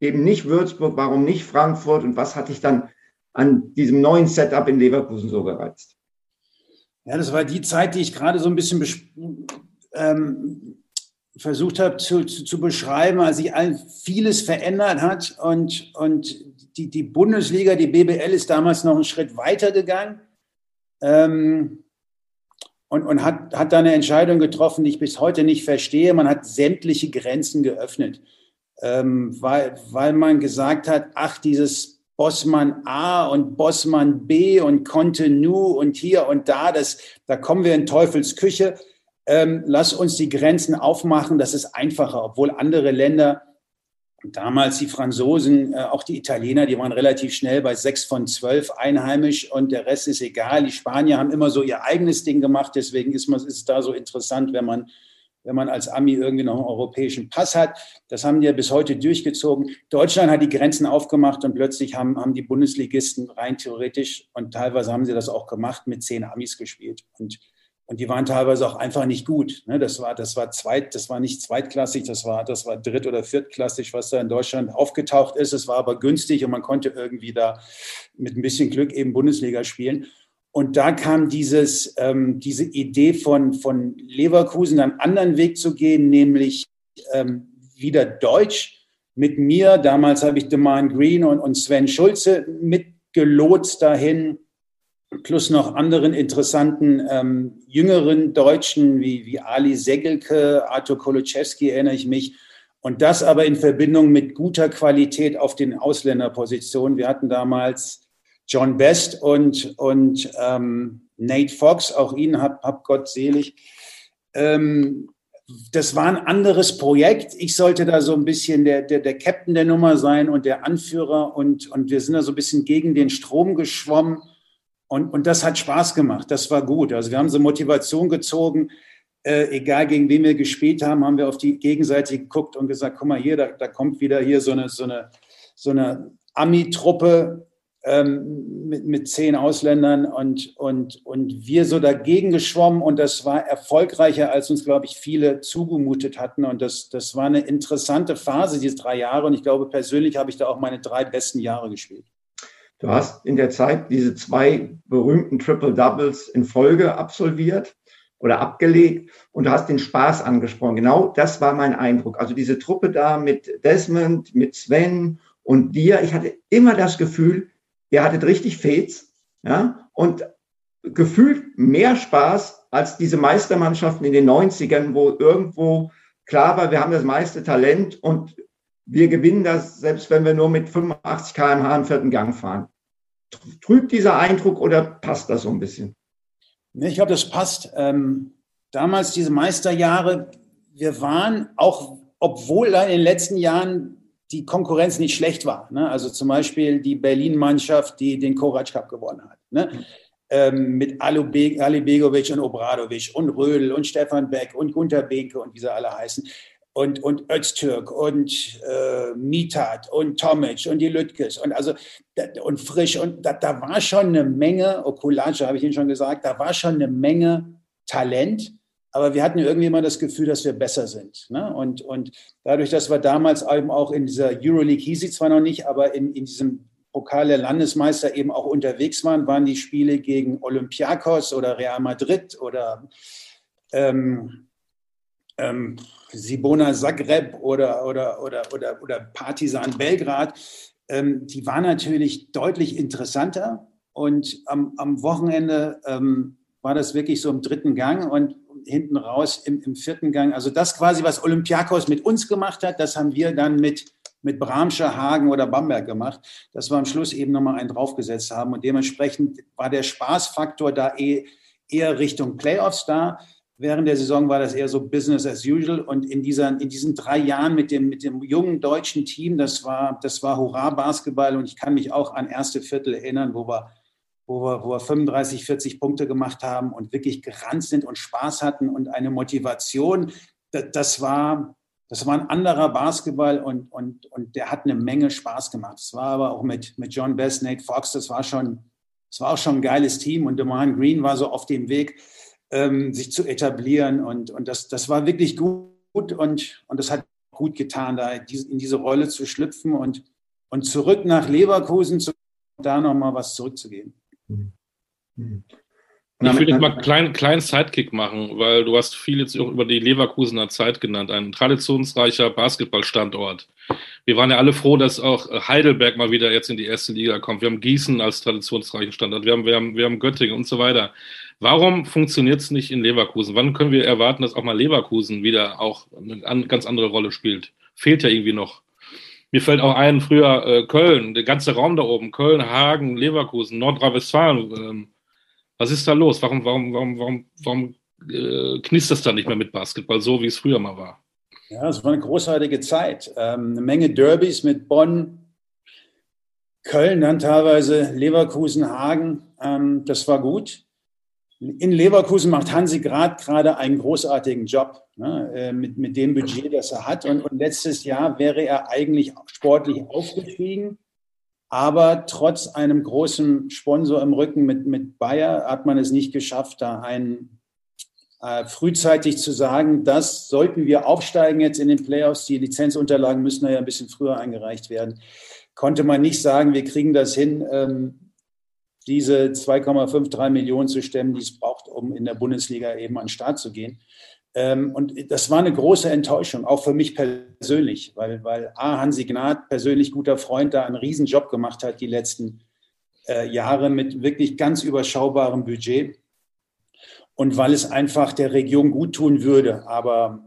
eben nicht Würzburg? Warum nicht Frankfurt? Und was hat dich dann an diesem neuen Setup in Leverkusen so gereizt? Ja, das war die Zeit, die ich gerade so ein bisschen ähm, versucht habe zu, zu, zu, beschreiben, als sich vieles verändert hat und, und die, die Bundesliga, die BBL ist damals noch einen Schritt weiter gegangen ähm, und, und hat, hat da eine Entscheidung getroffen, die ich bis heute nicht verstehe. Man hat sämtliche Grenzen geöffnet, ähm, weil, weil man gesagt hat, ach, dieses Bossmann A und Bossmann B und Contenu und hier und da, das, da kommen wir in Teufels Küche. Ähm, lass uns die Grenzen aufmachen, das ist einfacher, obwohl andere Länder, damals die Franzosen, äh, auch die Italiener, die waren relativ schnell bei sechs von zwölf einheimisch und der Rest ist egal. Die Spanier haben immer so ihr eigenes Ding gemacht, deswegen ist, man, ist es da so interessant, wenn man wenn man als Ami irgendwie noch einen europäischen Pass hat. Das haben die ja bis heute durchgezogen. Deutschland hat die Grenzen aufgemacht und plötzlich haben, haben die Bundesligisten rein theoretisch und teilweise haben sie das auch gemacht, mit zehn Amis gespielt. Und, und die waren teilweise auch einfach nicht gut. Ne? Das war, das war zweit, das war nicht zweitklassig, das war, das war dritt- oder viertklassig, was da in Deutschland aufgetaucht ist. Es war aber günstig und man konnte irgendwie da mit ein bisschen Glück eben Bundesliga spielen. Und da kam dieses, ähm, diese Idee von, von Leverkusen einen anderen Weg zu gehen, nämlich ähm, wieder Deutsch. Mit mir, damals habe ich Deman Green und, und Sven Schulze mitgelotst dahin, plus noch anderen interessanten ähm, jüngeren Deutschen wie, wie Ali Segelke, Arthur Koloczewski erinnere ich mich. Und das aber in Verbindung mit guter Qualität auf den Ausländerpositionen. Wir hatten damals John Best und, und ähm, Nate Fox, auch ihn hab, hab Gott selig. Ähm, das war ein anderes Projekt. Ich sollte da so ein bisschen der, der, der Captain der Nummer sein und der Anführer und, und wir sind da so ein bisschen gegen den Strom geschwommen und, und das hat Spaß gemacht. Das war gut. Also wir haben so Motivation gezogen. Äh, egal gegen wen wir gespielt haben, haben wir auf die Gegenseite geguckt und gesagt, guck mal hier, da, da kommt wieder hier so eine, so eine, so eine Ami-Truppe, ähm, mit, mit zehn Ausländern und, und, und wir so dagegen geschwommen und das war erfolgreicher, als uns, glaube ich, viele zugemutet hatten. Und das, das war eine interessante Phase, diese drei Jahre. Und ich glaube, persönlich habe ich da auch meine drei besten Jahre gespielt. Du hast in der Zeit diese zwei berühmten Triple Doubles in Folge absolviert oder abgelegt und du hast den Spaß angesprochen. Genau das war mein Eindruck. Also diese Truppe da mit Desmond, mit Sven und dir, ich hatte immer das Gefühl, ihr hattet richtig Fets, ja, und gefühlt mehr Spaß als diese Meistermannschaften in den 90ern, wo irgendwo klar war, wir haben das meiste Talent und wir gewinnen das, selbst wenn wir nur mit 85 km/h im vierten Gang fahren. Trübt dieser Eindruck oder passt das so ein bisschen? Ich glaube, das passt. Ähm, damals diese Meisterjahre, wir waren auch, obwohl in den letzten Jahren die Konkurrenz nicht schlecht war. Ne? Also zum Beispiel die Berlin-Mannschaft, die den Korac Cup gewonnen hat. Ne? ähm, mit Ali Begovic und Obradovic und Rödel und Stefan Beck und Gunter Behnke und wie sie alle heißen und, und Öztürk und äh, Mitat und Tomic und die Lütkes und also und Frisch und da, da war schon eine Menge, Okulace habe ich Ihnen schon gesagt, da war schon eine Menge Talent, aber wir hatten irgendwie immer das Gefühl, dass wir besser sind. Ne? Und, und dadurch, dass wir damals eben auch in dieser Euroleague hieß sie zwar noch nicht, aber in, in diesem Pokal der Landesmeister eben auch unterwegs waren, waren die Spiele gegen Olympiakos oder Real Madrid oder ähm, ähm, Sibona Zagreb oder, oder, oder, oder, oder Partisan Belgrad, ähm, die waren natürlich deutlich interessanter. Und am, am Wochenende ähm, war das wirklich so im dritten Gang und hinten raus im, im vierten Gang. Also das quasi, was Olympiakos mit uns gemacht hat, das haben wir dann mit, mit Bramsche, Hagen oder Bamberg gemacht, dass wir am Schluss eben nochmal einen draufgesetzt haben. Und dementsprechend war der Spaßfaktor da eh, eher Richtung Playoffs da. Während der Saison war das eher so Business as usual. Und in, dieser, in diesen drei Jahren mit dem, mit dem jungen deutschen Team, das war, das war Hurra-Basketball. Und ich kann mich auch an erste Viertel erinnern, wo wir wo wir, wo wir 35, 40 Punkte gemacht haben und wirklich gerannt sind und Spaß hatten und eine Motivation. Das war, das war ein anderer Basketball und, und, und der hat eine Menge Spaß gemacht. Es war aber auch mit, mit John Best, Nate Fox, das war schon, das war auch schon ein geiles Team und Deman Green war so auf dem Weg, ähm, sich zu etablieren und, und das, das war wirklich gut und, und das hat gut getan, da in diese Rolle zu schlüpfen und, und zurück nach Leverkusen zu da nochmal was zurückzugeben. Mhm. Ich würde jetzt mal einen kleinen, kleinen Sidekick machen, weil du hast viel jetzt auch über die Leverkusener Zeit genannt. Ein traditionsreicher Basketballstandort. Wir waren ja alle froh, dass auch Heidelberg mal wieder jetzt in die erste Liga kommt. Wir haben Gießen als traditionsreichen Standort. Wir haben, wir haben, wir haben Göttingen und so weiter. Warum funktioniert es nicht in Leverkusen? Wann können wir erwarten, dass auch mal Leverkusen wieder auch eine ganz andere Rolle spielt? Fehlt ja irgendwie noch. Mir fällt auch ein, früher äh, Köln, der ganze Raum da oben, Köln, Hagen, Leverkusen, Nordrhein-Westfalen. Ähm, was ist da los? Warum, warum, warum, warum, warum äh, knistert das da nicht mehr mit Basketball, so wie es früher mal war? Ja, es war eine großartige Zeit. Ähm, eine Menge Derbys mit Bonn, Köln, dann teilweise Leverkusen, Hagen. Ähm, das war gut. In Leverkusen macht Hansi Grad gerade einen großartigen Job ne, äh, mit, mit dem Budget, das er hat. Und, und letztes Jahr wäre er eigentlich sportlich aufgestiegen. Aber trotz einem großen Sponsor im Rücken mit, mit Bayer hat man es nicht geschafft, da einen äh, frühzeitig zu sagen, das sollten wir aufsteigen jetzt in den Playoffs. Die Lizenzunterlagen müssen ja ein bisschen früher eingereicht werden. Konnte man nicht sagen, wir kriegen das hin. Ähm, diese 2,53 Millionen zu stemmen, die es braucht, um in der Bundesliga eben an den Start zu gehen. Ähm, und das war eine große Enttäuschung, auch für mich persönlich, weil, weil A, Hansi Gnad, persönlich guter Freund, da einen Riesenjob gemacht hat die letzten äh, Jahre mit wirklich ganz überschaubarem Budget und weil es einfach der Region gut tun würde. Aber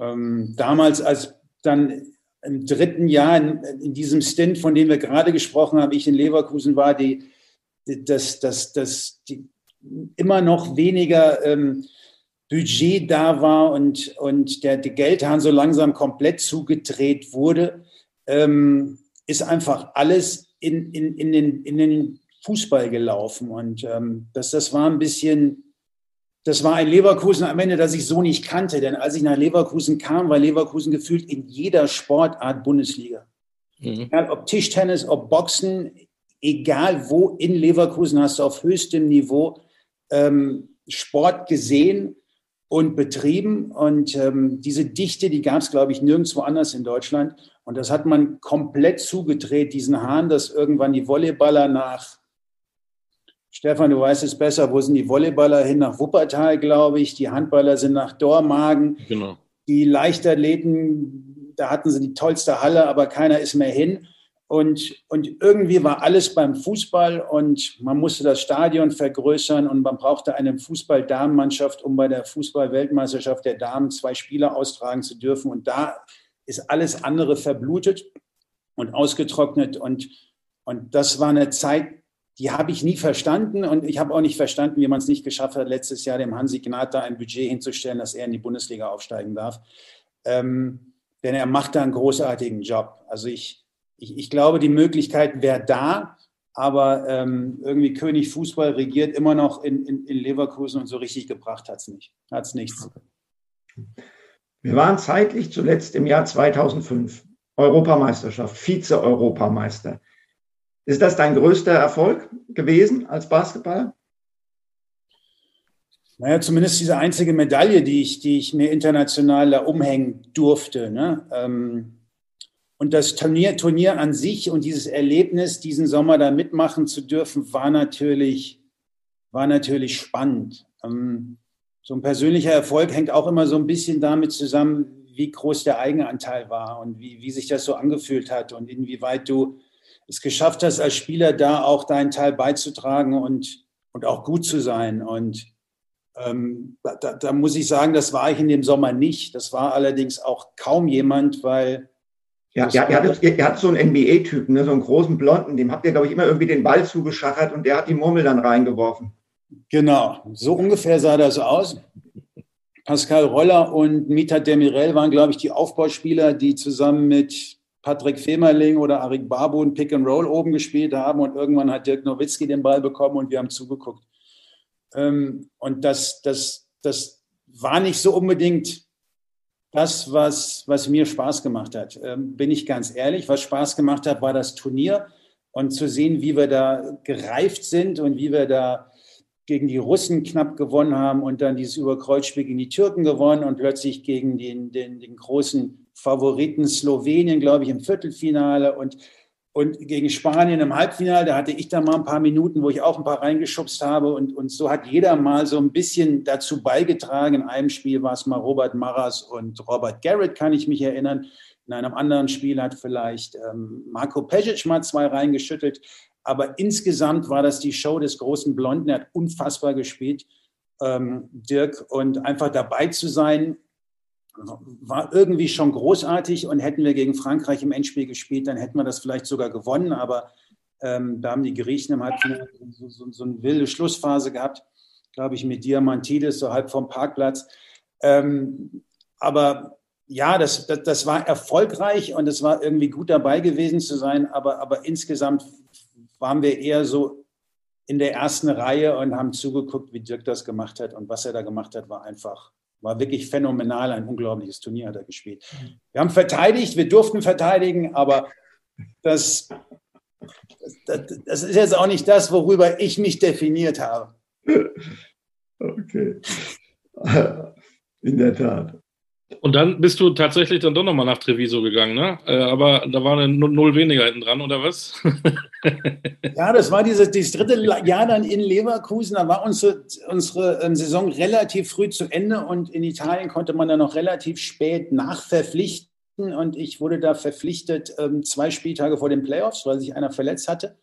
ähm, damals, als dann im dritten Jahr in, in, diesem Stint, von dem wir gerade gesprochen haben, ich in Leverkusen war, die dass, dass, dass die immer noch weniger ähm, Budget da war und, und der, der Geldhahn so langsam komplett zugedreht wurde, ähm, ist einfach alles in, in, in, den, in den Fußball gelaufen. Und ähm, das, das war ein bisschen, das war ein Leverkusen am Ende, das ich so nicht kannte. Denn als ich nach Leverkusen kam, war Leverkusen gefühlt in jeder Sportart Bundesliga. Mhm. Ob Tischtennis, ob Boxen, egal wo in Leverkusen hast du auf höchstem Niveau ähm, Sport gesehen und betrieben. Und ähm, diese Dichte, die gab es, glaube ich, nirgendwo anders in Deutschland. Und das hat man komplett zugedreht, diesen Hahn, dass irgendwann die Volleyballer nach, Stefan, du weißt es besser, wo sind die Volleyballer hin? Nach Wuppertal, glaube ich. Die Handballer sind nach Dormagen. Genau. Die Leichtathleten, da hatten sie die tollste Halle, aber keiner ist mehr hin. Und, und irgendwie war alles beim Fußball und man musste das Stadion vergrößern und man brauchte eine Fußball-Damenmannschaft, um bei der Fußball-Weltmeisterschaft der Damen zwei Spieler austragen zu dürfen. Und da ist alles andere verblutet und ausgetrocknet. Und, und das war eine Zeit, die habe ich nie verstanden. Und ich habe auch nicht verstanden, wie man es nicht geschafft hat, letztes Jahr dem Hansi Gnad da ein Budget hinzustellen, dass er in die Bundesliga aufsteigen darf. Ähm, denn er macht da einen großartigen Job. Also ich, ich, ich glaube, die Möglichkeit wäre da. Aber ähm, irgendwie König Fußball regiert immer noch in, in, in Leverkusen und so richtig gebracht hat es nicht. Hat es nichts. Wir waren zeitlich zuletzt im Jahr 2005 Europameisterschaft, Vize-Europameister. Ist das dein größter Erfolg gewesen als Basketballer? Naja, zumindest diese einzige Medaille, die ich, die ich mir international da umhängen durfte. Ne? Ähm, und das Turnier, Turnier an sich und dieses Erlebnis, diesen Sommer da mitmachen zu dürfen, war natürlich, war natürlich spannend. Ähm, so ein persönlicher Erfolg hängt auch immer so ein bisschen damit zusammen, wie groß der Eigenanteil war und wie, wie sich das so angefühlt hat und inwieweit du es geschafft hast, als Spieler da auch deinen Teil beizutragen und, und auch gut zu sein. Und ähm, da, da, muss ich sagen, das war ich in dem Sommer nicht. Das war allerdings auch kaum jemand, weil. Ja, ja ihr, hattet, ihr hattet so einen NBA-Typen, ne, so einen großen Blonden, dem habt ihr, glaube ich, immer irgendwie den Ball zugeschachert und der hat die Murmel dann reingeworfen. Genau, so ungefähr sah das aus. Pascal Roller und Mita Demirel waren, glaube ich, die Aufbauspieler, die zusammen mit Patrick Femerling oder Arik Babu ein Pick and Roll oben gespielt haben und irgendwann hat Dirk Nowitzki den Ball bekommen und wir haben zugeguckt. Ähm, und das, das, das war nicht so unbedingt das, was, was mir Spaß gemacht hat. Ähm, bin ich ganz ehrlich, was Spaß gemacht hat, war das Turnier und zu sehen, wie wir da gereift sind und wie wir da gegen die Russen knapp gewonnen haben und dann dieses Überkreuzspiel gegen die Türken gewonnen und plötzlich gegen den, den, den großen Favoriten Slowenien, glaube ich, im Viertelfinale und und gegen Spanien im Halbfinale, da hatte ich da mal ein paar Minuten, wo ich auch ein paar reingeschubst habe. Und, und so hat jeder mal so ein bisschen dazu beigetragen. In einem Spiel war es mal Robert Maras und Robert Garrett, kann ich mich erinnern. In einem anderen Spiel hat vielleicht ähm, Marco Pesic mal zwei reingeschüttelt. Aber insgesamt war das die Show des großen Blonden. Er hat unfassbar gespielt, ähm, Dirk. Und einfach dabei zu sein, war irgendwie schon großartig und hätten wir gegen Frankreich im Endspiel gespielt, dann hätten wir das vielleicht sogar gewonnen, aber ähm, da haben die Griechen im Halbfinale so, so, so, eine wilde Schlussphase gehabt, glaube ich, mit Diamantidis, so halb vom Parkplatz. Ähm, aber ja, das, das, das, war erfolgreich und es war irgendwie gut dabei gewesen zu sein, aber, aber insgesamt waren wir eher so in der ersten Reihe und haben zugeguckt, wie Dirk das gemacht hat. Und was er da gemacht hat, war einfach war wirklich phänomenal, ein unglaubliches Turnier hat er gespielt. Wir haben verteidigt, wir durften verteidigen, aber das, das, das ist jetzt auch nicht das, worüber ich mich definiert habe. [LAUGHS] Okay. In der Tat. Und dann bist du tatsächlich dann doch nochmal nach Treviso gegangen, ne? Äh, aber da war eine Null weniger hinten dran, oder was? [LAUGHS] ja, das war dieses, dieses dritte Jahr dann in Leverkusen. Da war unsere, unsere ähm, Saison relativ früh zu Ende und in Italien konnte man dann noch relativ spät nachverpflichten. Und ich wurde da verpflichtet ähm, zwei Spieltage vor den Playoffs, weil sich einer verletzt hatte.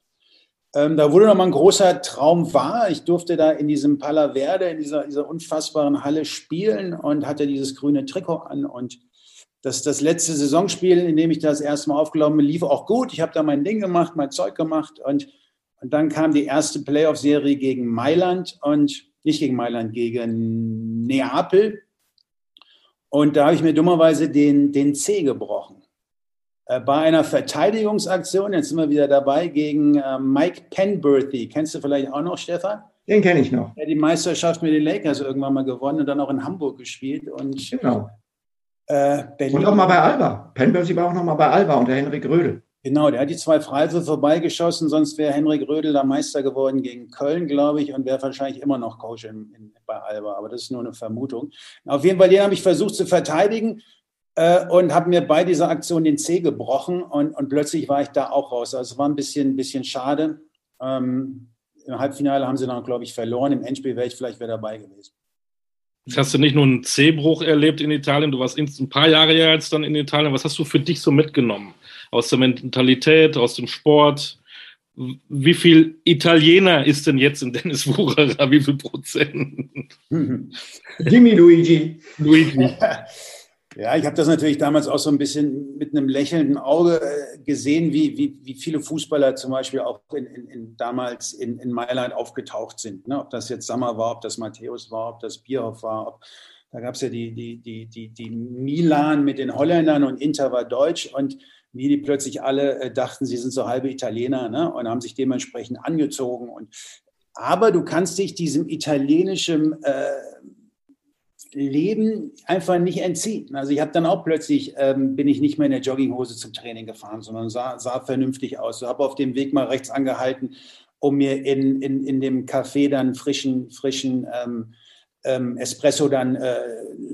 Ähm, da wurde nochmal ein großer Traum wahr. Ich durfte da in diesem Pala Verde, in dieser, dieser unfassbaren Halle spielen und hatte dieses grüne Trikot an. Und das, das letzte Saisonspiel, in dem ich das erste Mal aufgelaufen bin, lief auch gut. Ich habe da mein Ding gemacht, mein Zeug gemacht. Und, und dann kam die erste Playoff-Serie gegen Mailand und nicht gegen Mailand, gegen Neapel. Und da habe ich mir dummerweise den, den C gebrochen. Äh, bei einer Verteidigungsaktion, jetzt sind wir wieder dabei, gegen äh, Mike Penberthy. Kennst du vielleicht auch noch, Stefan? Den kenne ich noch. Der hat die Meisterschaft mit den Lakers irgendwann mal gewonnen und dann auch in Hamburg gespielt. Und, genau. Äh, und auch mal bei Alba. Penberthy war auch noch mal bei Alba unter Henrik Rödel. Genau, der hat die zwei Freiwürfe vorbeigeschossen, sonst wäre Henrik Rödel da Meister geworden gegen Köln, glaube ich, und wäre wahrscheinlich immer noch Coach in, in, bei Alba. Aber das ist nur eine Vermutung. Auf jeden Fall, den habe ich versucht zu verteidigen äh, und habe mir bei dieser Aktion den Zeh gebrochen und, und plötzlich war ich da auch raus. Also es war ein bisschen, bisschen schade. Ähm, Im Halbfinale haben sie dann, glaube ich, verloren. Im Endspiel wäre ich vielleicht wieder dabei gewesen. Jetzt hast du nicht nur einen Zehbruch erlebt in Italien, du warst ein paar Jahre jetzt dann in Italien. Was hast du für dich so mitgenommen? Aus der Mentalität, aus dem Sport? Wie viel Italiener ist denn jetzt in Dennis Wucherer? Wie viel Prozent? Dimmi Luigi. Luigi. [LAUGHS] Ja, ich habe das natürlich damals auch so ein bisschen mit einem lächelnden Auge äh, gesehen, wie, wie, wie viele Fußballer zum Beispiel auch in, in, in damals in, in Mailand aufgetaucht sind. Ne? Ob das jetzt Sammer war, ob das Matthäus war, ob das Bierhoff war. Ob, da gab es ja die, die, die, die, die Milan mit den Holländern und Inter war deutsch. Und wie die plötzlich alle äh, dachten, sie sind so halbe Italiener ne? und haben sich dementsprechend angezogen. Und, aber du kannst dich diesem italienischen äh, Leben einfach nicht entziehen. Also ich habe dann auch plötzlich, ähm, bin ich nicht mehr in der Jogginghose zum Training gefahren, sondern sah, sah vernünftig aus. Ich habe auf dem Weg mal rechts angehalten, um mir in, in, in dem Café dann frischen, frischen ähm, ähm, Espresso dann äh,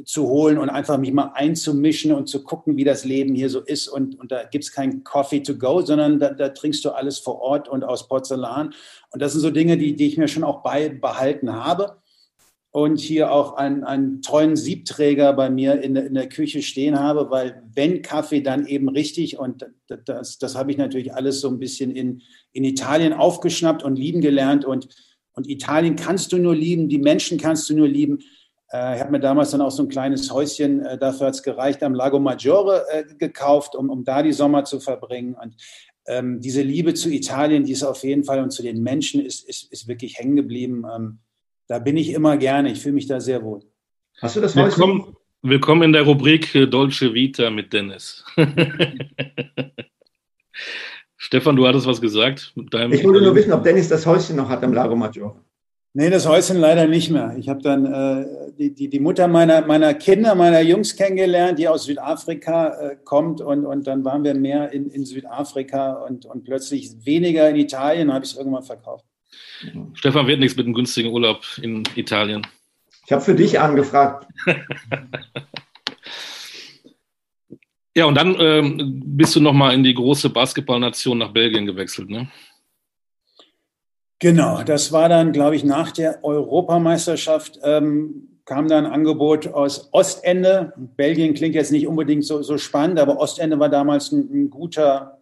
zu holen und einfach mich mal einzumischen und zu gucken, wie das Leben hier so ist. Und, und da gibt es kein Coffee to go, sondern da, da, trinkst du alles vor Ort und aus Porzellan. Und das sind so Dinge, die, die ich mir schon auch beibehalten habe und hier auch einen, einen treuen Siebträger bei mir in in der Küche stehen habe, weil wenn Kaffee, dann eben richtig. Und das, das habe ich natürlich alles so ein bisschen in, in Italien aufgeschnappt und lieben gelernt. Und, und Italien kannst du nur lieben, die Menschen kannst du nur lieben. Äh, ich habe mir damals dann auch so ein kleines Häuschen, äh, dafür hat es gereicht, am Lago Maggiore äh, gekauft, um, um da die Sommer zu verbringen. Und ähm, diese Liebe zu Italien, die ist auf jeden Fall und zu den Menschen ist, ist, ist wirklich hängen geblieben. Ähm, da bin ich immer gerne. Ich fühle mich da sehr wohl. Hast du das willkommen, willkommen in der Rubrik äh, Dolce Vita mit Dennis. [LAUGHS] Stefan, du hattest was gesagt. ich wollte nur wissen, ob Dennis das Häuschen noch hat am Lago Maggiore. Nee, das Häuschen leider nicht mehr. Ich habe dann äh, die, die, die, Mutter meiner, meiner Kinder, meiner Jungs kennengelernt, die aus Südafrika äh, kommt. Und, und dann waren wir mehr in, in Südafrika und, und plötzlich weniger in Italien, habe ich es irgendwann verkauft. Stefan wird nichts mit einem günstigen Urlaub in Italien. Ich habe für dich angefragt. [LAUGHS] ja, und dann ähm, bist du nochmal in die große Basketballnation nach Belgien gewechselt, ne? Genau, das war dann, glaube ich, nach der Europameisterschaft ähm, kam da ein Angebot aus Ostende. Belgien klingt jetzt nicht unbedingt so, so spannend, aber Ostende war damals ein, ein guter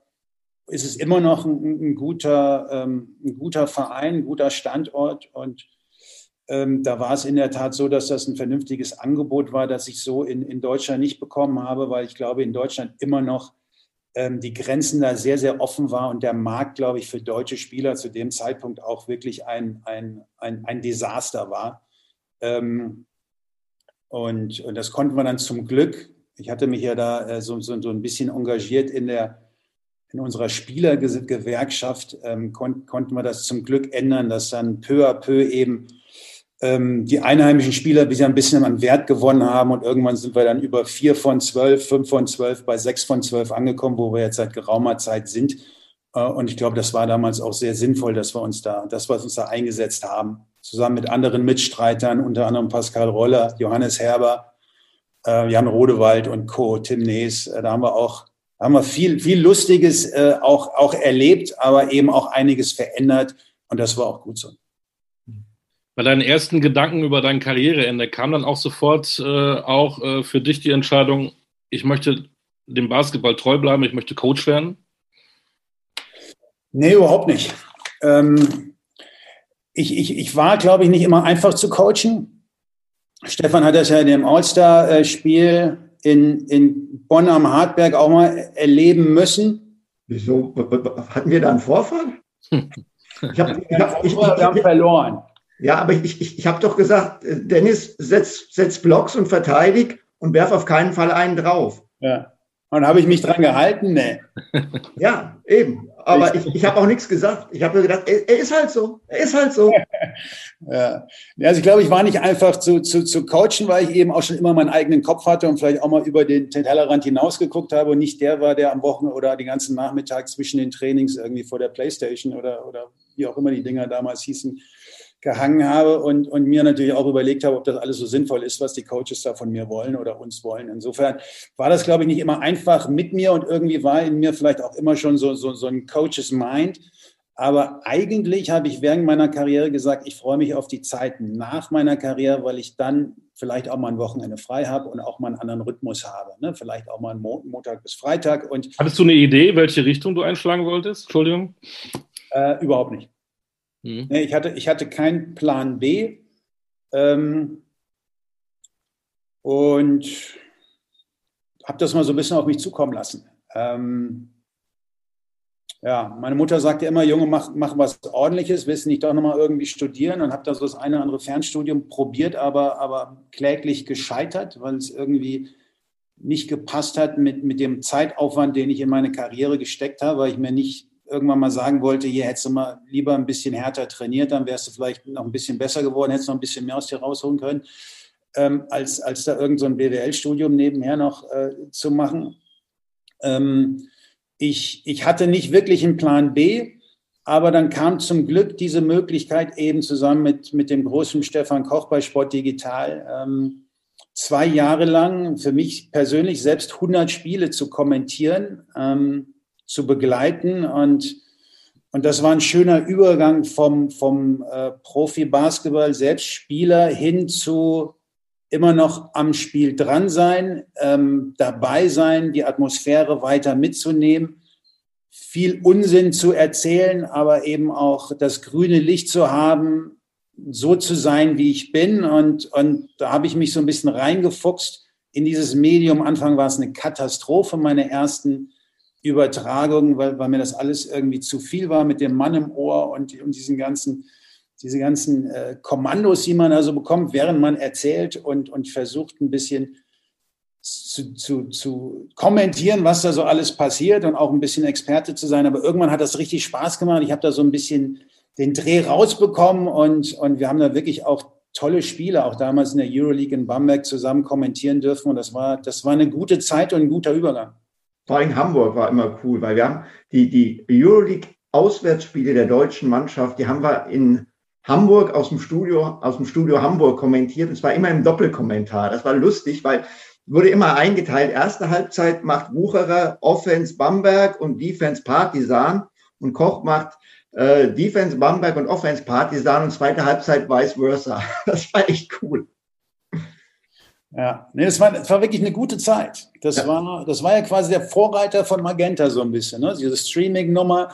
ist es immer noch ein, ein guter, ähm, ein guter Verein, ein guter Standort. Und ähm, da war es in der Tat so, dass das ein vernünftiges Angebot war, das ich so in, in Deutschland nicht bekommen habe, weil ich glaube, in Deutschland immer noch ähm, die Grenzen da sehr, sehr offen war und der Markt, glaube ich, für deutsche Spieler zu dem Zeitpunkt auch wirklich ein, ein, ein, ein Desaster war. Ähm, und, und das konnten wir dann zum Glück. Ich hatte mich ja da äh, so, so, so ein bisschen engagiert in der in unserer Spielergewerkschaft ähm, kon konnten wir das zum Glück ändern, dass dann peu à peu eben ähm, die einheimischen Spieler bisher ein bisschen an Wert gewonnen haben und irgendwann sind wir dann über vier von zwölf, fünf von zwölf, bei sechs von zwölf angekommen, wo wir jetzt seit geraumer Zeit sind. Äh, und ich glaube, das war damals auch sehr sinnvoll, dass wir uns da, das, was uns da eingesetzt haben, zusammen mit anderen Mitstreitern, unter anderem Pascal Roller, Johannes Herber, äh, Jan Rodewald und Co., Tim Nees. Äh, da haben wir auch haben wir viel, viel Lustiges äh, auch, auch erlebt, aber eben auch einiges verändert und das war auch gut so. Bei deinen ersten Gedanken über dein Karriereende kam dann auch sofort äh, auch äh, für dich die Entscheidung, ich möchte dem Basketball treu bleiben, ich möchte Coach werden? Nee, überhaupt nicht. Ähm, ich, ich, ich war, glaube ich, nicht immer einfach zu coachen. Stefan hat das ja in dem All-Star-Spiel in, in Bonn am Hartberg auch mal erleben müssen. Wieso? Hatten wir da einen Vorfall? Ich hab, ich hab, ich, wir haben verloren. Ja, aber ich, ich, ich habe doch gesagt, äh, Dennis, setz, setz Blocks und verteidig und werf auf keinen Fall einen drauf. Ja. Und habe ich mich dran gehalten? Nee. [LAUGHS] Ja, eben. Aber ich, ich habe auch nichts gesagt. Ich habe nur gedacht, er, er, ist halt so. Er ist halt so. [LAUGHS] ja. Also ich glaube, ich war nicht einfach zu, zu, zu coachen, weil ich eben auch schon immer meinen eigenen Kopf hatte und vielleicht auch mal über den Tellerrand hinausgeguckt habe und nicht der war, der am Wochenende oder den ganzen Nachmittag zwischen den Trainings irgendwie vor der Playstation oder, oder wie auch immer die Dinger damals hießen, gehangen habe und, und mir natürlich auch überlegt habe, ob das alles so sinnvoll ist, was die Coaches da von mir wollen oder uns wollen. Insofern war das, glaube ich, nicht immer einfach mit mir und irgendwie war in mir vielleicht auch immer schon so, so, so ein Coaches Mind. Aber eigentlich habe ich während meiner Karriere gesagt, ich freue mich auf die Zeiten nach meiner Karriere, weil ich dann vielleicht auch mal ein Wochenende frei habe und auch mal einen anderen Rhythmus habe. Ne? Vielleicht auch mal einen Montag bis Freitag. Und Hattest du eine Idee, welche Richtung du einschlagen wolltest? Entschuldigung. Äh, überhaupt nicht. Mhm. Ich, hatte, ich hatte keinen Plan B. Ähm, und habe das mal so ein bisschen auf mich zukommen lassen. Ähm, ja, meine Mutter sagte immer, Junge, mach, mach was Ordentliches, willst du nicht doch nochmal irgendwie studieren? Und habe da so das eine oder andere Fernstudium probiert, aber, aber kläglich gescheitert, weil es irgendwie nicht gepasst hat mit, mit dem Zeitaufwand, den ich in meine Karriere gesteckt habe, weil ich mir nicht irgendwann mal sagen wollte, hier hättest du mal lieber ein bisschen härter trainiert, dann wärst du vielleicht noch ein bisschen besser geworden, hättest noch ein bisschen mehr aus dir rausholen können, ähm, als, als da irgend so BWL-Studium nebenher noch äh, zu machen. Ähm, ich, ich hatte nicht wirklich einen Plan B, aber dann kam zum Glück diese Möglichkeit eben zusammen mit, mit dem großen Stefan Koch bei Sport Digital, ähm, zwei Jahre lang für mich persönlich selbst 100 Spiele zu kommentieren, ähm, zu begleiten und und das war ein schöner Übergang vom, vom äh, Profi-Basketball, Selbstspieler hin zu immer noch am Spiel dran sein, ähm, dabei sein, die Atmosphäre weiter mitzunehmen, viel Unsinn zu erzählen, aber eben auch das grüne Licht zu haben, so zu sein, wie ich bin. Und, und da habe ich mich so ein bisschen reingefuchst in dieses Medium. Anfang war es eine Katastrophe, meine ersten Übertragungen, weil, weil mir das alles irgendwie zu viel war mit dem Mann im Ohr und, und diesen ganzen, diese ganzen äh, Kommandos, die man also bekommt, während man erzählt und, und versucht ein bisschen zu, zu, zu kommentieren, was da so alles passiert und auch ein bisschen Experte zu sein. Aber irgendwann hat das richtig Spaß gemacht. Ich habe da so ein bisschen den Dreh rausbekommen und, und wir haben da wirklich auch tolle Spiele, auch damals in der Euroleague in Bamberg zusammen kommentieren dürfen. Und das war, das war eine gute Zeit und ein guter Übergang. Vor allem Hamburg war immer cool, weil wir haben die, die Euroleague-Auswärtsspiele der deutschen Mannschaft, die haben wir in Hamburg aus dem Studio, aus dem Studio Hamburg kommentiert. Und zwar immer im Doppelkommentar. Das war lustig, weil wurde immer eingeteilt. Erste Halbzeit macht Wucherer Offense Bamberg und Defense Partisan und Koch macht äh, Defense Bamberg und Offense Partisan und zweite Halbzeit vice versa. [LAUGHS] Das war echt cool. Ja, nee, das war, das war wirklich eine gute Zeit. Das, ja. war, das war ja quasi der Vorreiter von Magenta so ein bisschen. Ne? Diese Streaming-Nummer,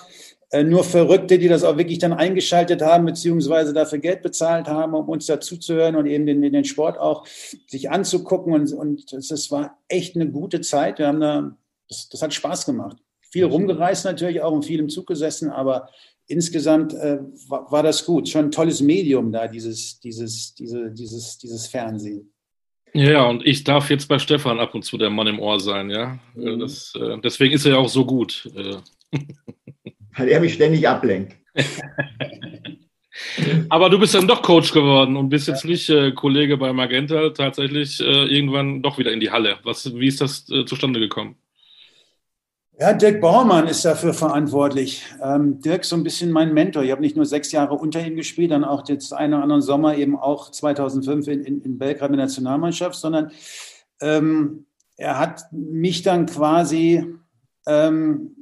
äh, nur Verrückte, die das auch wirklich dann eingeschaltet haben, beziehungsweise dafür Geld bezahlt haben, um uns dazuzuhören und eben den, den Sport auch sich anzugucken. Und, und das war echt eine gute Zeit. Wir haben da, das, das hat Spaß gemacht. Viel rumgereist natürlich auch und viel im Zug gesessen, aber insgesamt äh, war, war, das gut. Schon ein tolles Medium da, dieses, dieses, diese, dieses, dieses Fernsehen. Ja, und ich darf jetzt bei Stefan ab und zu der Mann im Ohr sein, ja. Äh, mhm. Das, äh, deswegen ist er ja auch so gut. Äh. Weil er mich ständig ablenkt. [LAUGHS] Aber du bist dann doch Coach geworden und bist jetzt nicht äh, Kollege bei Magenta, tatsächlich äh, irgendwann doch wieder in die Halle. Was, wie ist das äh, zustande gekommen? Ja, Dirk Baumann ist dafür verantwortlich. Ähm, Dirk ist so ein bisschen mein Mentor. Ich habe nicht nur sechs Jahre unter ihm gespielt, dann auch jetzt einen oder anderen Sommer eben auch 2005 in, in, in Belgrad mit der Nationalmannschaft, sondern ähm, er hat mich dann quasi ähm,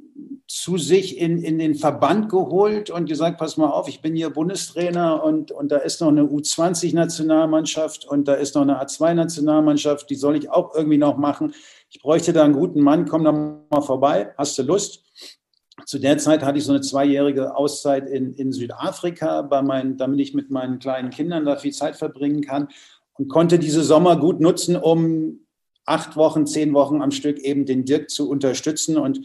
zu sich in, in den Verband geholt und gesagt, pass mal auf, ich bin hier Bundestrainer und, und da ist noch eine U20-Nationalmannschaft und da ist noch eine A2-Nationalmannschaft, die soll ich auch irgendwie noch machen. Ich bräuchte da einen guten Mann, komm da mal vorbei, hast du Lust? Zu der Zeit hatte ich so eine zweijährige Auszeit in, in Südafrika, bei meinen, damit ich mit meinen kleinen Kindern da viel Zeit verbringen kann und konnte diese Sommer gut nutzen, um acht Wochen, zehn Wochen am Stück eben den Dirk zu unterstützen und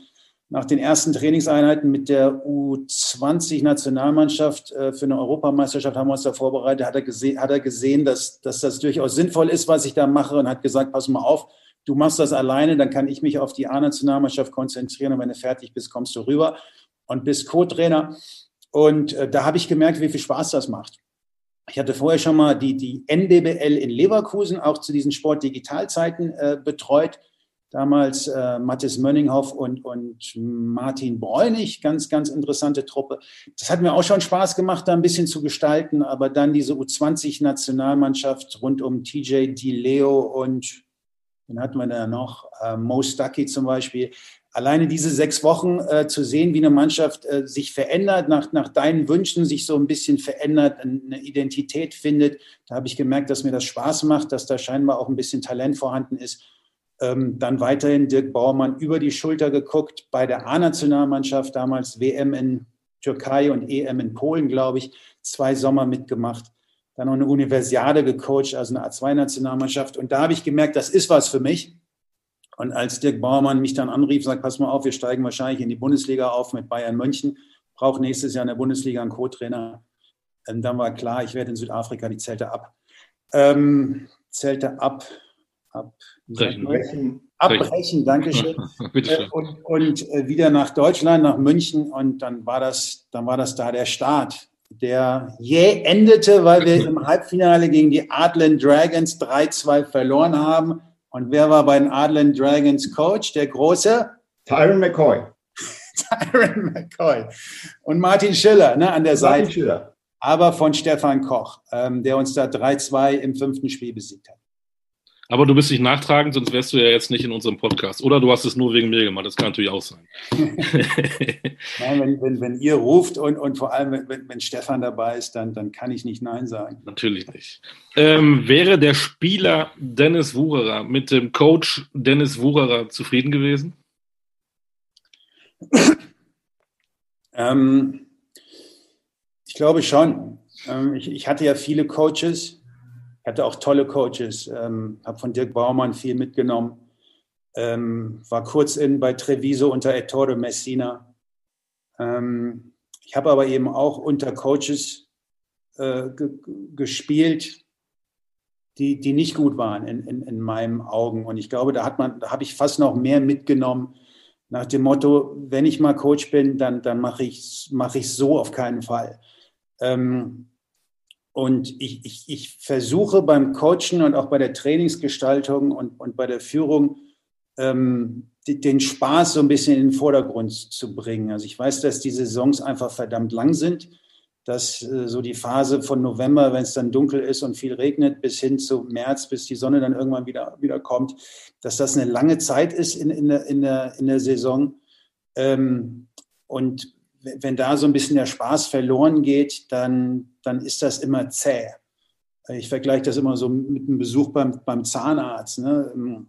nach den ersten Trainingseinheiten mit der U20-Nationalmannschaft äh, für eine Europameisterschaft haben wir uns da vorbereitet, hat er, gese hat er gesehen, dass, dass das durchaus sinnvoll ist, was ich da mache und hat gesagt, pass mal auf, du machst das alleine, dann kann ich mich auf die A-Nationalmannschaft konzentrieren und wenn du fertig bist, kommst du rüber und bist Co-Trainer. Und äh, da habe ich gemerkt, wie viel Spaß das macht. Ich hatte vorher schon mal die, die NDBL in Leverkusen, auch zu diesen Sport-Digitalzeiten äh, betreut damals äh, Mathis Mönninghoff und, und Martin Bräunig, ganz, ganz interessante Truppe. Das hat mir auch schon Spaß gemacht, da ein bisschen zu gestalten, aber dann diese U20-Nationalmannschaft rund um TJ Di Leo und den hatten wir da noch, äh, Mo Stuckey zum Beispiel. Alleine diese sechs Wochen äh, zu sehen, wie eine Mannschaft äh, sich verändert, nach, nach deinen Wünschen sich so ein bisschen verändert, eine Identität findet, da habe ich gemerkt, dass mir das Spaß macht, dass da scheinbar auch ein bisschen Talent vorhanden ist. Ähm, dann weiterhin Dirk Baumann über die Schulter geguckt bei der A-Nationalmannschaft, damals WM in Türkei und EM in Polen, glaube ich, zwei Sommer mitgemacht. Dann noch eine Universiade gecoacht, also eine A2-Nationalmannschaft. Und da habe ich gemerkt, das ist was für mich. Und als Dirk Baumann mich dann anrief, sagt, pass mal auf, wir steigen wahrscheinlich in die Bundesliga auf mit Bayern München, braucht nächstes Jahr in der Bundesliga einen Co-Trainer. Und dann war klar, ich werde in Südafrika die Zelte ab. Ähm, Zelte ab ab abbrechen, Dankeschön. [LAUGHS] Äh, und, und äh, wieder nach Deutschland, nach München und dann war das, dann war das da der Start, der jäh endete, weil wir im Halbfinale gegen die Adland Dragons 3-2 verloren haben. Und wer war bei den Adland Dragons Coach? Der große? Tyron McCoy. [LAUGHS] Tyron McCoy. Und Martin Schiller ne, an der Seite. Martin Schiller. Aber von Stefan Koch, ähm, der uns da 3-2 im fünften Spiel besiegt hat. Aber du bist nicht nachtragend, sonst wärst du ja jetzt nicht in unserem Podcast. Oder du hast es nur wegen mir gemacht. Das kann natürlich auch sein. [LAUGHS] Nein, wenn, wenn, wenn, ihr ruft und, und vor allem, wenn, wenn Stefan dabei ist, dann, dann kann ich nicht Nein sagen. Natürlich nicht. Ähm, wäre der Spieler Dennis Wucherer mit dem Coach Dennis Wucherer zufrieden gewesen? ähm, ich glaube schon. Ähm, ich, ich hatte ja viele Coaches ich hatte auch tolle Coaches, ähm, habe von Dirk Baumann viel mitgenommen, ähm, war kurz in bei Treviso unter Ettore Messina. Ähm, ich habe aber eben auch unter Coaches äh, gespielt, die, die nicht gut waren in, in, in meinen Augen. Und ich glaube, da hat man, da habe ich fast noch mehr mitgenommen nach dem Motto, wenn ich mal Coach bin, dann, dann mache ich es mach so auf keinen Fall. Ähm, und ich, ich, ich versuche beim Coachen und auch bei der Trainingsgestaltung und, und bei der Führung ähm, den Spaß so ein bisschen in den Vordergrund zu bringen. Also ich weiß, dass die Saisons einfach verdammt lang sind, dass äh, so die Phase von November, wenn es dann dunkel ist und viel regnet, bis hin zu März, bis die Sonne dann irgendwann wieder, wieder kommt, dass das eine lange Zeit ist in, in, der, in, der, in der Saison. Ähm, und wenn da so ein bisschen der Spaß verloren geht, dann, dann ist das immer zäh. Ich vergleiche das immer so mit einem Besuch beim, beim Zahnarzt. Ne?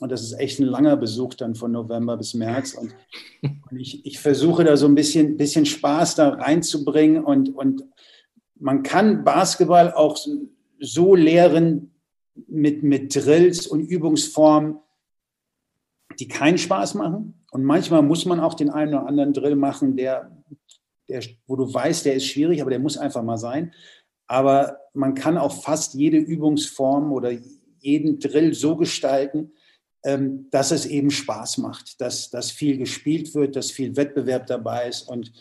Und das ist echt ein langer Besuch dann von November bis März. Und, und ich, ich, versuche da so ein bisschen, bisschen Spaß da reinzubringen. Und, und man kann Basketball auch so lehren mit, mit Drills und Übungsformen, die keinen Spaß machen. Und manchmal muss man auch den einen oder anderen Drill machen, der, der, wo du weißt, der ist schwierig, aber der muss einfach mal sein. Aber man kann auch fast jede Übungsform oder jeden Drill so gestalten, ähm, dass es eben Spaß macht, dass, dass viel gespielt wird, dass viel Wettbewerb dabei ist und,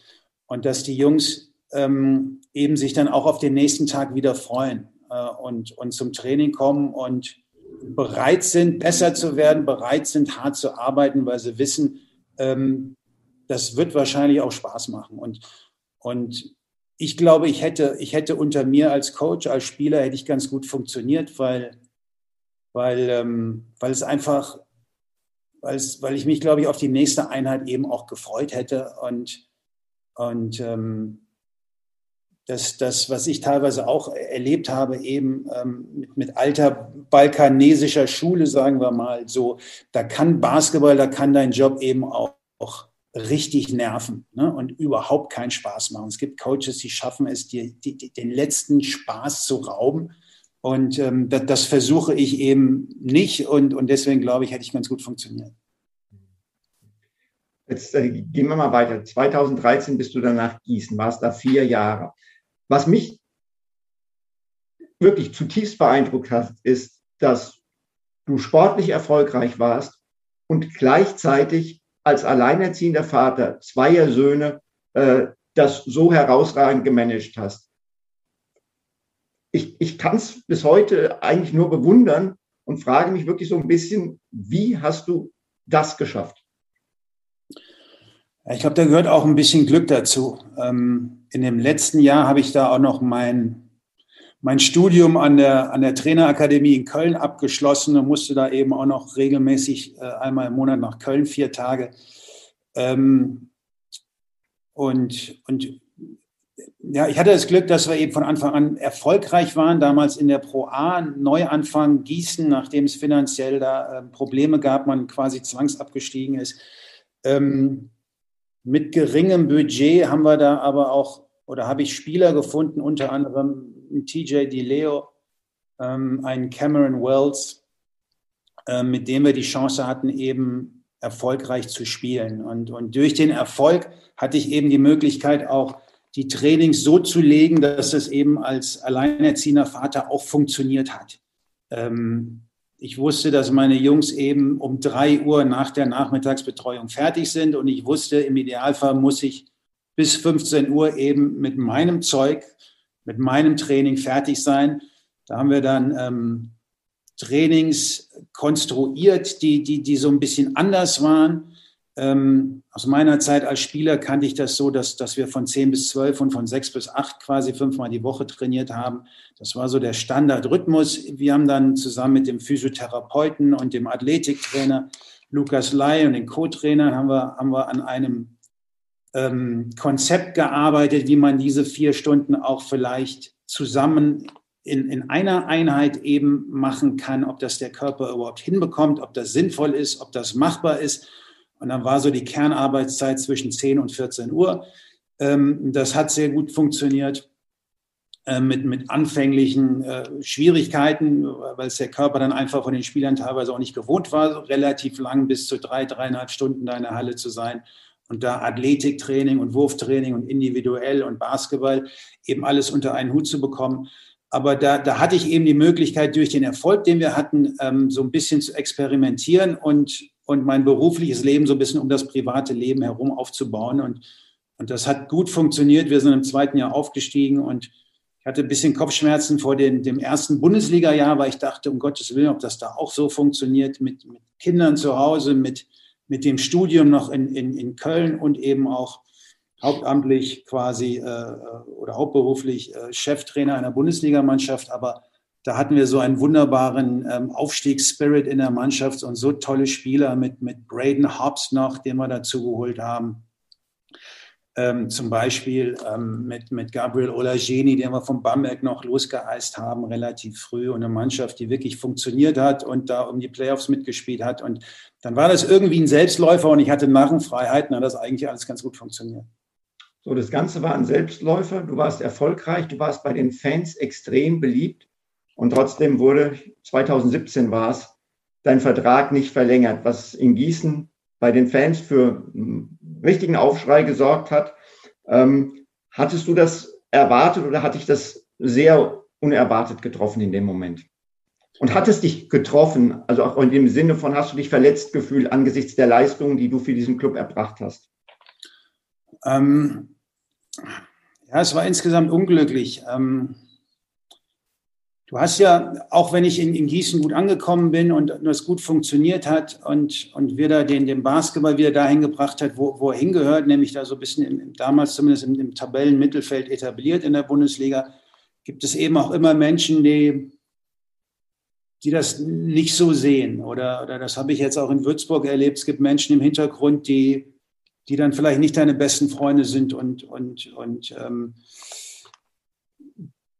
und dass die Jungs ähm, eben sich dann auch auf den nächsten Tag wieder freuen äh, und, und zum Training kommen und bereit sind, besser zu werden, bereit sind, hart zu arbeiten, weil sie wissen, ähm, das wird wahrscheinlich auch Spaß machen. Und, und ich glaube, ich hätte, ich hätte unter mir als Coach, als Spieler, hätte ich ganz gut funktioniert, weil, weil, ähm, weil es einfach, weil, es, weil ich mich, glaube ich, auf die nächste Einheit eben auch gefreut hätte. Und, und ähm, das, das, was ich teilweise auch erlebt habe, eben ähm, mit, mit, alter balkanesischer Schule, sagen wir mal so, da kann Basketball, da kann dein Job eben auch, auch richtig nerven ne? und überhaupt keinen Spaß machen. Es gibt Coaches, die schaffen es, dir die, die, den letzten Spaß zu rauben. Und ähm, das, das, versuche ich eben nicht und, und deswegen glaube ich, hätte ich ganz gut funktioniert. Jetzt äh, gehen wir mal weiter. 2013 bist du dann nach Gießen, warst da vier Jahre. Was mich wirklich zutiefst beeindruckt hat, ist, dass du sportlich erfolgreich warst und gleichzeitig als alleinerziehender Vater zweier Söhne äh, das so herausragend gemanagt hast. Ich, ich kann es bis heute eigentlich nur bewundern und frage mich wirklich so ein bisschen, wie hast du das geschafft? Ich glaube, da gehört auch ein bisschen Glück dazu. Ähm, in dem letzten Jahr habe ich da auch noch mein, mein Studium an der, an der Trainerakademie in Köln abgeschlossen und musste da eben auch noch regelmäßig äh, einmal im Monat nach Köln, vier Tage. Ähm, und, und ja, ich hatte das Glück, dass wir eben von Anfang an erfolgreich waren. Damals in der Pro A, Neuanfang Gießen, nachdem es finanziell da äh, Probleme gab, man quasi zwangsabgestiegen ist. Ähm, mit geringem Budget haben wir da aber auch, oder habe ich Spieler gefunden, unter anderem TJ DiLeo, ähm, einen Cameron Wells, äh, mit dem wir die Chance hatten, eben erfolgreich zu spielen. Und, und durch den Erfolg hatte ich eben die Möglichkeit, auch die Trainings so zu legen, dass es eben als alleinerziehender Vater auch funktioniert hat. Ähm, ich wusste, dass meine Jungs eben um drei Uhr nach der Nachmittagsbetreuung fertig sind und ich wusste, im Idealfall muss ich bis 15 Uhr eben mit meinem Zeug, mit meinem Training fertig sein. Da haben wir dann ähm, Trainings konstruiert, die, die, die so ein bisschen anders waren. Ähm, aus meiner Zeit als Spieler kannte ich das so, dass, dass wir von 10 bis 12 und von 6 bis 8 quasi fünfmal die Woche trainiert haben. Das war so der Standardrhythmus. Wir haben dann zusammen mit dem Physiotherapeuten und dem Athletiktrainer Lukas Lai und den Co-Trainern haben wir, haben wir an einem ähm, Konzept gearbeitet, wie man diese vier Stunden auch vielleicht zusammen in, in einer Einheit eben machen kann, ob das der Körper überhaupt hinbekommt, ob das sinnvoll ist, ob das machbar ist. Und dann war so die Kernarbeitszeit zwischen 10 und 14 Uhr. Ähm, das hat sehr gut funktioniert äh, mit, mit anfänglichen äh, Schwierigkeiten, weil es der Körper dann einfach von den Spielern teilweise auch nicht gewohnt war, relativ lang bis zu drei, dreieinhalb Stunden da in der Halle zu sein und da Athletiktraining und Wurftraining und individuell und Basketball eben alles unter einen Hut zu bekommen. Aber da, da hatte ich eben die Möglichkeit, durch den Erfolg, den wir hatten, ähm, so ein bisschen zu experimentieren und, und mein berufliches Leben so ein bisschen um das private Leben herum aufzubauen. Und, und das hat gut funktioniert. Wir sind im zweiten Jahr aufgestiegen und ich hatte ein bisschen Kopfschmerzen vor den, dem ersten Bundesliga-Jahr, weil ich dachte, um Gottes Willen, ob das da auch so funktioniert mit, mit Kindern zu Hause, mit, mit dem Studium noch in, in, in Köln und eben auch hauptamtlich quasi äh, oder hauptberuflich äh, Cheftrainer einer Bundesligamannschaft, aber da hatten wir so einen wunderbaren ähm, Aufstiegsspirit in der Mannschaft und so tolle Spieler mit, mit Braden Hobbs noch, den wir dazu geholt haben. Ähm, zum Beispiel ähm, mit, mit Gabriel Olageni, den wir vom Bamberg noch losgeeist haben, relativ früh. Und eine Mannschaft, die wirklich funktioniert hat und da um die Playoffs mitgespielt hat. Und dann war das irgendwie ein Selbstläufer und ich hatte Narrenfreiheit und hat das eigentlich alles ganz gut funktioniert. So, das Ganze war ein Selbstläufer. Du warst erfolgreich, du warst bei den Fans extrem beliebt und trotzdem wurde 2017 war es dein Vertrag nicht verlängert, was in Gießen bei den Fans für einen richtigen Aufschrei gesorgt hat. Ähm, hattest du das erwartet oder hatte ich das sehr unerwartet getroffen in dem Moment? Und hat es dich getroffen, also auch in dem Sinne von, hast du dich verletzt gefühlt angesichts der Leistungen, die du für diesen Club erbracht hast? Ähm, ja, es war insgesamt unglücklich. Ähm, du hast ja, auch wenn ich in, in, Gießen gut angekommen bin und das gut funktioniert hat und, und wir da den, den Basketball wieder dahin gebracht hat, wo, wo er hingehört, nämlich da so ein bisschen im, damals zumindest im, im Tabellenmittelfeld etabliert in der Bundesliga, gibt es eben auch immer Menschen, die, die das nicht so sehen. Oder, oder das habe ich jetzt auch in Würzburg erlebt. Es gibt Menschen im Hintergrund, die, die dann vielleicht nicht deine besten Freunde sind und, und, und ähm,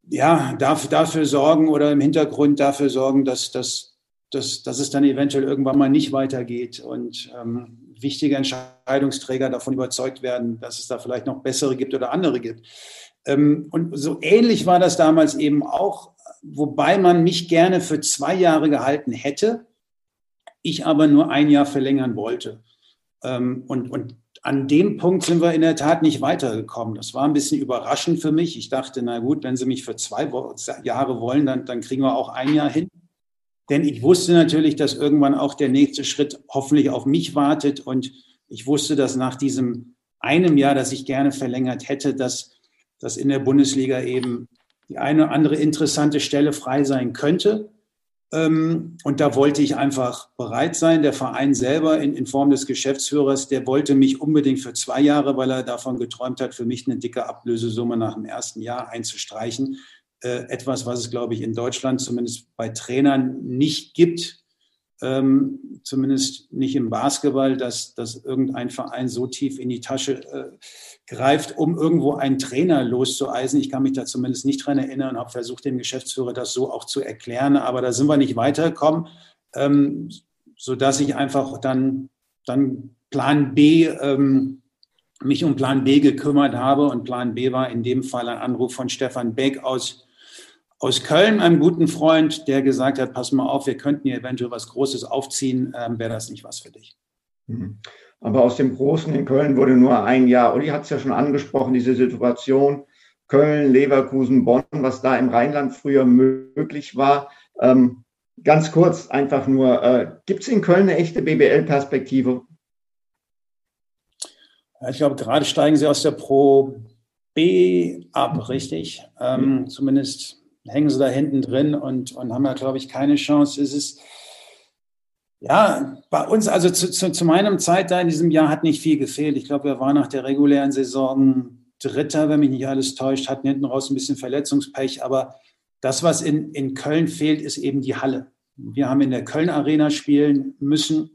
ja, dafür, dafür sorgen oder im Hintergrund dafür sorgen, dass, dass, dass, dass es dann eventuell irgendwann mal nicht weitergeht und ähm, wichtige Entscheidungsträger davon überzeugt werden, dass es da vielleicht noch bessere gibt oder andere gibt. Ähm, und so ähnlich war das damals eben auch, wobei man mich gerne für zwei Jahre gehalten hätte, ich aber nur ein Jahr verlängern wollte. Ähm, und, und an dem Punkt sind wir in der Tat nicht weitergekommen. Das war ein bisschen überraschend für mich. Ich dachte, na gut, wenn Sie mich für zwei Jahre wollen, dann, dann kriegen wir auch ein Jahr hin. Denn ich wusste natürlich, dass irgendwann auch der nächste Schritt hoffentlich auf mich wartet. Und ich wusste, dass nach diesem einem Jahr, das ich gerne verlängert hätte, dass, dass in der Bundesliga eben die eine oder andere interessante Stelle frei sein könnte. Ähm, und da wollte ich einfach bereit sein. Der Verein selber in, in, Form des Geschäftsführers, der wollte mich unbedingt für zwei Jahre, weil er davon geträumt hat, für mich eine dicke Ablösesumme nach dem ersten Jahr einzustreichen. Äh, etwas, was es, glaube ich, in Deutschland zumindest bei Trainern nicht gibt ähm, zumindest nicht im Basketball, dass, dass irgendein Verein so tief in die Tasche äh, greift, um irgendwo einen Trainer loszueisen. Ich kann mich da zumindest nicht dran erinnern und habe versucht, dem Geschäftsführer das so auch zu erklären, aber da sind wir nicht weitergekommen, ähm, sodass ich einfach dann, dann Plan B, ähm, mich um Plan B gekümmert habe und Plan B war in dem Fall ein Anruf von Stefan Beck aus aus Köln, einem guten Freund, der gesagt hat, pass mal auf, wir könnten hier eventuell was Großes aufziehen, ähm, wäre das nicht was für dich. Mhm. Aber aus dem Großen in Köln wurde nur ein Jahr. Uli hat es ja schon angesprochen, diese Situation Köln, Leverkusen, Bonn, was da im Rheinland früher möglich war. Ähm, ganz kurz, einfach nur, äh, gibt es in Köln eine echte BBL-Perspektive? Ich glaube, gerade steigen sie aus der Pro B ab, richtig? Ähm, mhm. Zumindest hängen sie da hinten drin und, und haben ja, glaube ich, keine Chance. Es ist, ja, bei uns, also zu, zu, zu meinem Zeit da in diesem Jahr hat nicht viel gefehlt. Ich glaube, wir waren nach der regulären Saison Dritter, wenn mich nicht alles täuscht, hatten hinten raus ein bisschen Verletzungspech, aber das, was in, in Köln fehlt, ist eben die Halle. Wir haben in der Köln Arena spielen müssen,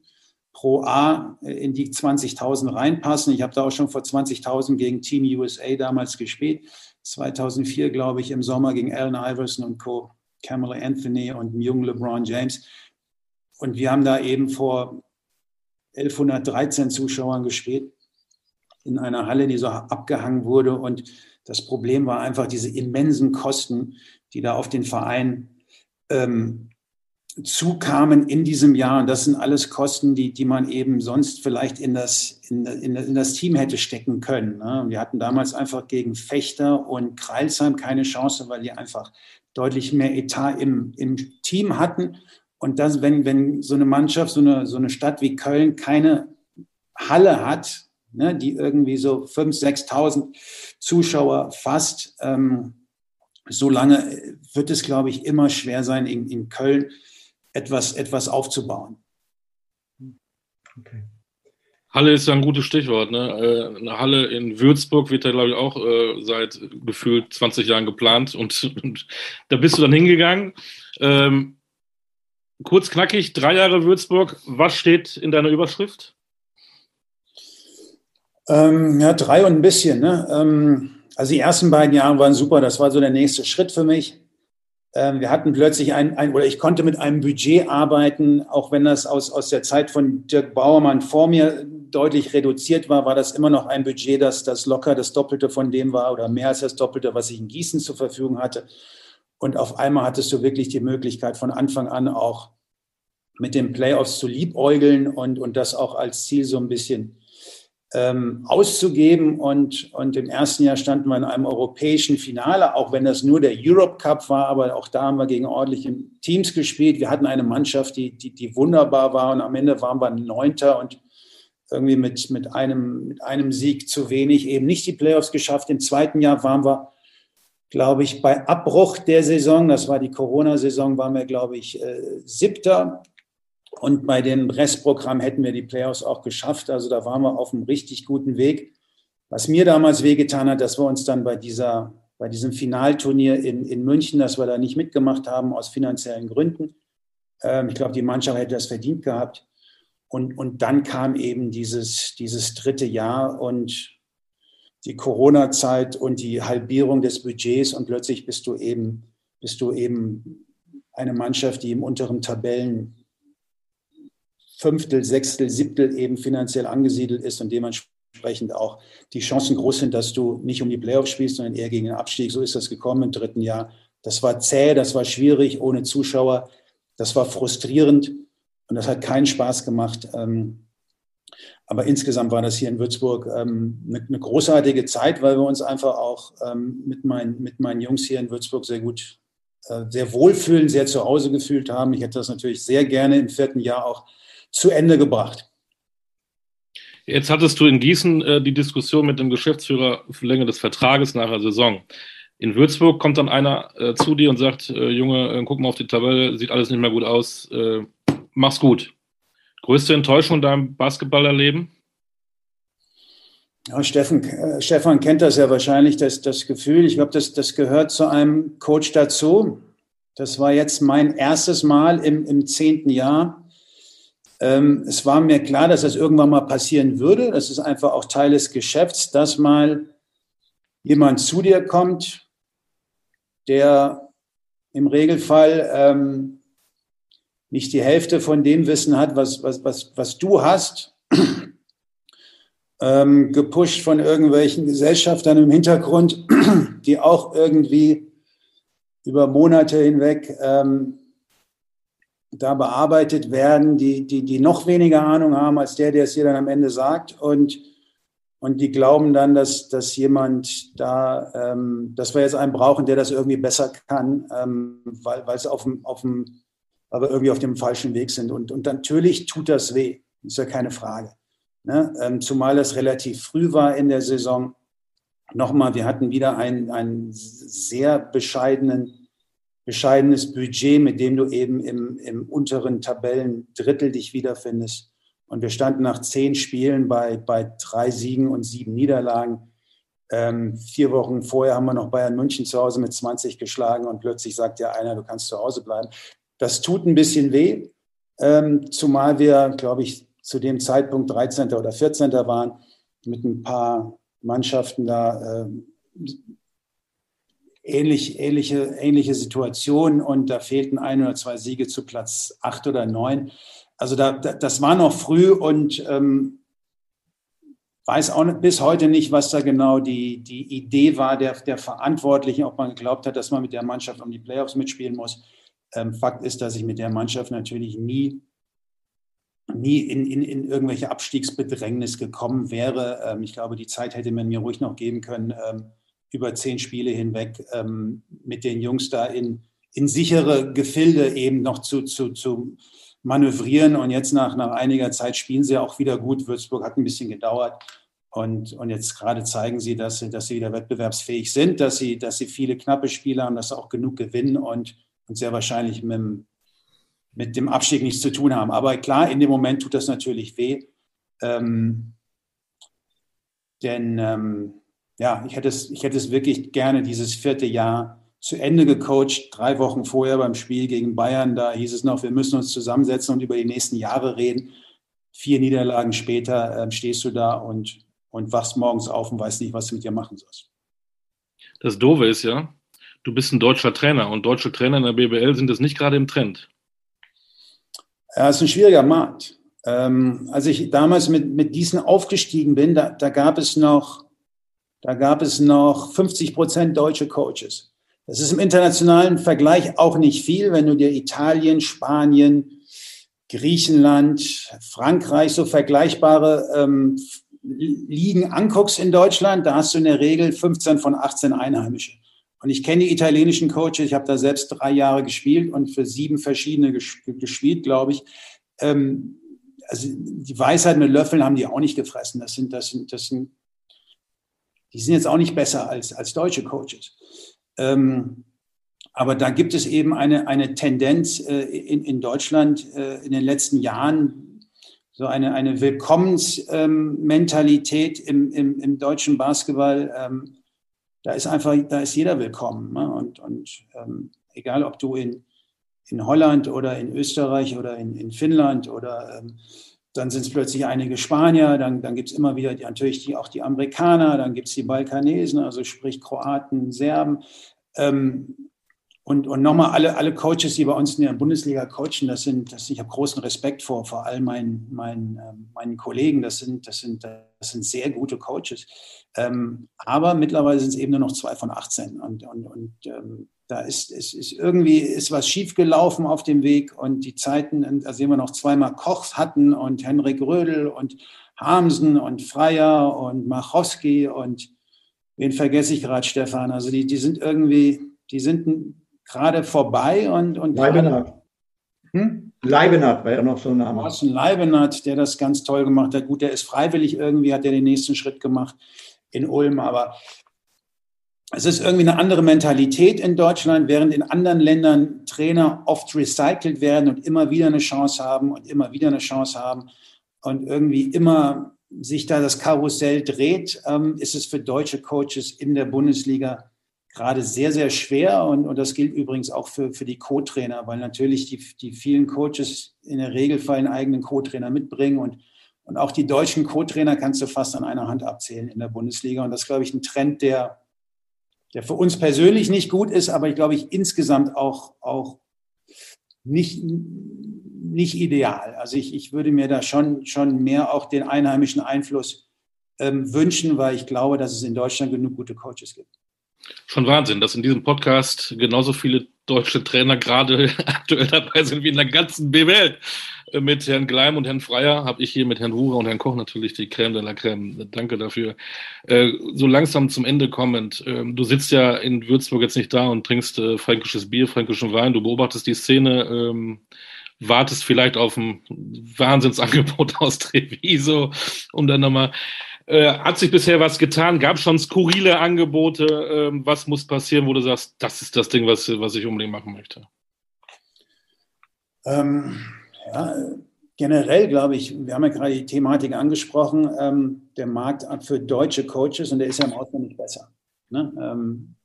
pro A in die 20.000 reinpassen. Ich habe da auch schon vor 20.000 gegen Team USA damals gespielt. 2004, glaube ich, im Sommer gegen Allen Iverson und Co., Kamala Anthony und dem jungen LeBron James. Und wir haben da eben vor 1113 Zuschauern gespielt in einer Halle, die so abgehangen wurde. Und das Problem war einfach diese immensen Kosten, die da auf den Verein ähm, zukamen in diesem Jahr. Und das sind alles Kosten, die, die man eben sonst vielleicht in das, in, in, in das Team hätte stecken können. Ne? Wir hatten damals einfach gegen Fechter und Kreilsheim keine Chance, weil die einfach deutlich mehr Etat im, im Team hatten. Und das, wenn, wenn so eine Mannschaft, so eine, so eine Stadt wie Köln keine Halle hat, ne, die irgendwie so 5.000, 6.000 Zuschauer fasst, ähm, so lange wird es, glaube ich, immer schwer sein, in, in Köln etwas, etwas aufzubauen. Okay. Halle ist ja ein gutes Stichwort. Ne? Äh, eine Halle in Würzburg wird ja, glaube ich, auch äh, seit gefühlt 20 Jahren geplant und, [LAUGHS] und da bist du dann hingegangen. Ähm, kurz knackig, drei Jahre Würzburg. Was steht in deiner Überschrift? Ähm, ja, drei und ein bisschen. Ne? Ähm, also die ersten beiden Jahre waren super. Das war so der nächste Schritt für mich. Ähm, wir hatten plötzlich ein, ein, oder ich konnte mit einem Budget arbeiten, auch wenn das aus, aus der Zeit von Dirk Bauermann vor mir deutlich reduziert war, war das immer noch ein Budget, das, das locker das Doppelte von dem war oder mehr als das Doppelte, was ich in Gießen zur Verfügung hatte. Und auf einmal hattest du wirklich die Möglichkeit, von Anfang an auch mit den Playoffs zu liebäugeln und, und das auch als Ziel so ein bisschen ähm, auszugeben. Und, und im ersten Jahr standen wir in einem europäischen Finale, auch wenn das nur der Europe Cup war, aber auch da haben wir gegen ordentliche Teams gespielt. Wir hatten eine Mannschaft, die, die, die wunderbar war und am Ende waren wir Neunter und irgendwie mit, mit, einem, mit einem Sieg zu wenig eben nicht die Playoffs geschafft. Im zweiten Jahr waren wir, glaube ich, bei Abbruch der Saison, das war die Corona-Saison, waren wir, glaube ich, äh, siebter und bei dem Restprogramm hätten wir die Playoffs auch geschafft. Also da waren wir auf einem richtig guten Weg. Was mir damals wehgetan hat, dass wir uns dann bei, dieser, bei diesem Finalturnier in, in München, dass wir da nicht mitgemacht haben aus finanziellen Gründen. Ähm, ich glaube, die Mannschaft hätte das verdient gehabt. Und, und dann kam eben dieses, dieses dritte Jahr und die Corona-Zeit und die Halbierung des Budgets und plötzlich bist du eben, bist du eben eine Mannschaft, die im unteren Tabellen Fünftel, Sechstel, Siebtel eben finanziell angesiedelt ist und dementsprechend auch die Chancen groß sind, dass du nicht um die Playoffs spielst, sondern eher gegen den Abstieg. So ist das gekommen im dritten Jahr. Das war zäh, das war schwierig, ohne Zuschauer. Das war frustrierend und das hat keinen Spaß gemacht. Ähm, aber insgesamt war das hier in Würzburg ähm, eine großartige Zeit, weil wir uns einfach auch ähm, mit, meinen, mit meinen Jungs hier in Würzburg sehr gut, äh, sehr wohlfühlen, sehr zu Hause gefühlt haben. Ich hätte das natürlich sehr gerne im vierten Jahr auch zu Ende gebracht. Jetzt hattest du in Gießen äh, die Diskussion mit dem Geschäftsführer für Länge des Vertrages nach der Saison. In Würzburg kommt dann einer äh, zu dir und sagt, äh, Junge, äh, guck mal auf die Tabelle, sieht alles nicht mehr gut aus, äh, mach's gut. Größte Enttäuschung in deinem Basketballerleben? Ja, Steffen, äh, Stefan kennt das ja wahrscheinlich, das, das Gefühl. Ich glaube, das, das gehört zu einem Coach dazu. Das war jetzt mein erstes Mal im, im zehnten Jahr ähm, es war mir klar, dass das irgendwann mal passieren würde. Das ist einfach auch Teil des Geschäfts, dass mal jemand zu dir kommt, der im Regelfall ähm, nicht die Hälfte von dem Wissen hat, was, was, was, was du hast, [CLEARS THROAT] ähm, gepusht von irgendwelchen Gesellschaftern im Hintergrund, [CLEARS THROAT] die auch irgendwie über Monate hinweg ähm, da bearbeitet werden, die, die, die noch weniger Ahnung haben als der, der es dir dann am Ende sagt. Und, und die glauben dann, dass, dass jemand da, ähm, dass wir jetzt einen brauchen, der das irgendwie besser kann, ähm, weil, es auf dem wir irgendwie auf dem falschen Weg sind. Und, und natürlich tut das weh, ist ja keine Frage. Ne? Ähm, zumal das relativ früh war in der Saison. Nochmal, wir hatten wieder ein, ein sehr bescheidenen, bescheidenes Budget, mit dem du eben im, im unteren Tabellendrittel dich wiederfindest. Und wir standen nach zehn Spielen bei, bei drei Siegen und sieben Niederlagen. Ähm, vier Wochen vorher haben wir noch Bayern München zu Hause mit 20 geschlagen und plötzlich sagt ja einer, du kannst zu Hause bleiben. Das tut ein bisschen weh, ähm, zumal wir, glaube ich, zu dem Zeitpunkt 13. oder 14. waren, mit ein paar Mannschaften da äh, ähnlich, ähnliche, ähnliche Situationen und da fehlten ein oder zwei Siege zu Platz acht oder neun. Also da, da, das war noch früh und ähm, weiß auch bis heute nicht, was da genau die, die Idee war der, der Verantwortlichen, ob man geglaubt hat, dass man mit der Mannschaft um die Playoffs mitspielen muss. Ähm, Fakt ist, dass ich mit der Mannschaft natürlich nie, nie in, in, in irgendwelche Abstiegsbedrängnis gekommen wäre. Ähm, ich glaube, die Zeit hätte man mir ruhig noch geben können, ähm, über zehn Spiele hinweg ähm, mit den Jungs da in, in sichere Gefilde eben noch zu, zu, zu manövrieren. Und jetzt nach, nach einiger Zeit spielen sie auch wieder gut. Würzburg hat ein bisschen gedauert. Und, und jetzt gerade zeigen sie, dass sie, dass sie wieder wettbewerbsfähig sind, dass sie, dass sie viele knappe Spiele haben, dass sie auch genug gewinnen und, und sehr wahrscheinlich mit, mit dem Abstieg nichts zu tun haben. Aber klar, in dem Moment tut das natürlich weh. Ähm, denn ähm, ja, ich hätte, es, ich hätte es wirklich gerne dieses vierte Jahr zu Ende gecoacht, drei Wochen vorher beim Spiel gegen Bayern. Da hieß es noch, wir müssen uns zusammensetzen und über die nächsten Jahre reden. Vier Niederlagen später äh, stehst du da und, und wachst morgens auf und weißt nicht, was du mit dir machen sollst. Das Doofe ist ja, du bist ein deutscher Trainer und deutsche Trainer in der BBL sind das nicht gerade im Trend. Ja, es ist ein schwieriger Markt. Ähm, als ich damals mit, mit Gießen aufgestiegen bin, da, da gab es noch, da gab es noch 50 Prozent deutsche Coaches. Das ist im internationalen Vergleich auch nicht viel, wenn du dir Italien, Spanien, Griechenland, Frankreich, so vergleichbare ähm, Ligen anguckst in Deutschland, da hast du in der Regel 15 von 18 Einheimische. Und ich kenne die italienischen Coaches, ich habe da selbst drei Jahre gespielt und für sieben verschiedene gespielt, glaube ich. Ähm, also die Weisheit mit Löffeln haben die auch nicht gefressen. Das sind, das sind, das sind, die sind jetzt auch nicht besser als, als deutsche Coaches. Ähm, aber da gibt es eben eine, eine Tendenz äh, in, in Deutschland äh, in den letzten Jahren, so eine, eine Willkommensmentalität im, im, im deutschen Basketball. Ähm, da ist einfach, da ist jeder willkommen. Ne? Und, und ähm, egal, ob du in, in Holland oder in Österreich oder in, in Finnland oder ähm, dann sind es plötzlich einige Spanier, dann, dann gibt es immer wieder die, natürlich die, auch die Amerikaner, dann gibt es die Balkanesen, also sprich Kroaten, Serben. Ähm, und, und nochmal alle, alle Coaches, die bei uns in der Bundesliga coachen, das sind, das, ich habe großen Respekt vor, vor all meinen, meinen, ähm, meinen Kollegen. Das sind, das, sind, das sind sehr gute Coaches. Ähm, aber mittlerweile sind es eben nur noch zwei von 18. Und, und, und ähm, da ist, ist, ist irgendwie ist was schiefgelaufen auf dem Weg. Und die Zeiten, da sehen wir noch zweimal Kochs hatten und Henrik Rödel und Hamsen und Freier und Machowski und wen vergesse ich gerade, Stefan? Also die, die sind irgendwie, die sind gerade vorbei und. und Leibenhardt. Hm? Leibenhardt war ja noch so ein Name. Thorsten Leibenhardt, der das ganz toll gemacht hat. Gut, der ist freiwillig irgendwie, hat er den nächsten Schritt gemacht in Ulm, aber es ist irgendwie eine andere Mentalität in Deutschland, während in anderen Ländern Trainer oft recycelt werden und immer wieder eine Chance haben und immer wieder eine Chance haben und irgendwie immer sich da das Karussell dreht, ähm, ist es für deutsche Coaches in der Bundesliga gerade sehr, sehr schwer. Und, und das gilt übrigens auch für, für die Co-Trainer, weil natürlich die, die vielen Coaches in der Regelfall einen eigenen Co-Trainer mitbringen. Und, und auch die deutschen Co-Trainer kannst du fast an einer Hand abzählen in der Bundesliga. Und das ist, glaube ich, ein Trend, der, der für uns persönlich nicht gut ist, aber ich glaube ich insgesamt auch, auch nicht, nicht ideal. Also ich, ich würde mir da schon, schon mehr auch den einheimischen Einfluss ähm, wünschen, weil ich glaube, dass es in Deutschland genug gute Coaches gibt. Schon Wahnsinn, dass in diesem Podcast genauso viele deutsche Trainer gerade [LAUGHS] aktuell dabei sind wie in der ganzen. Äh, mit Herrn Gleim und Herrn Freier habe ich hier mit Herrn Hurer und Herrn Koch natürlich die Creme de la Creme. Danke dafür. Äh, so langsam zum Ende kommend. Ähm, du sitzt ja in Würzburg jetzt nicht da und trinkst äh, fränkisches Bier, fränkischen Wein. Du beobachtest die Szene, ähm, wartest vielleicht auf ein Wahnsinnsangebot [LAUGHS] aus Treviso, um dann nochmal äh, hat sich bisher was getan? Gab es schon skurrile Angebote? Ähm, was muss passieren, wo du sagst, das ist das Ding, was, was ich unbedingt machen möchte? Ähm, ja, generell glaube ich, wir haben ja gerade die Thematik angesprochen, ähm, der Markt für deutsche Coaches und der ist ja im Ausland nicht besser. Ne? Ähm,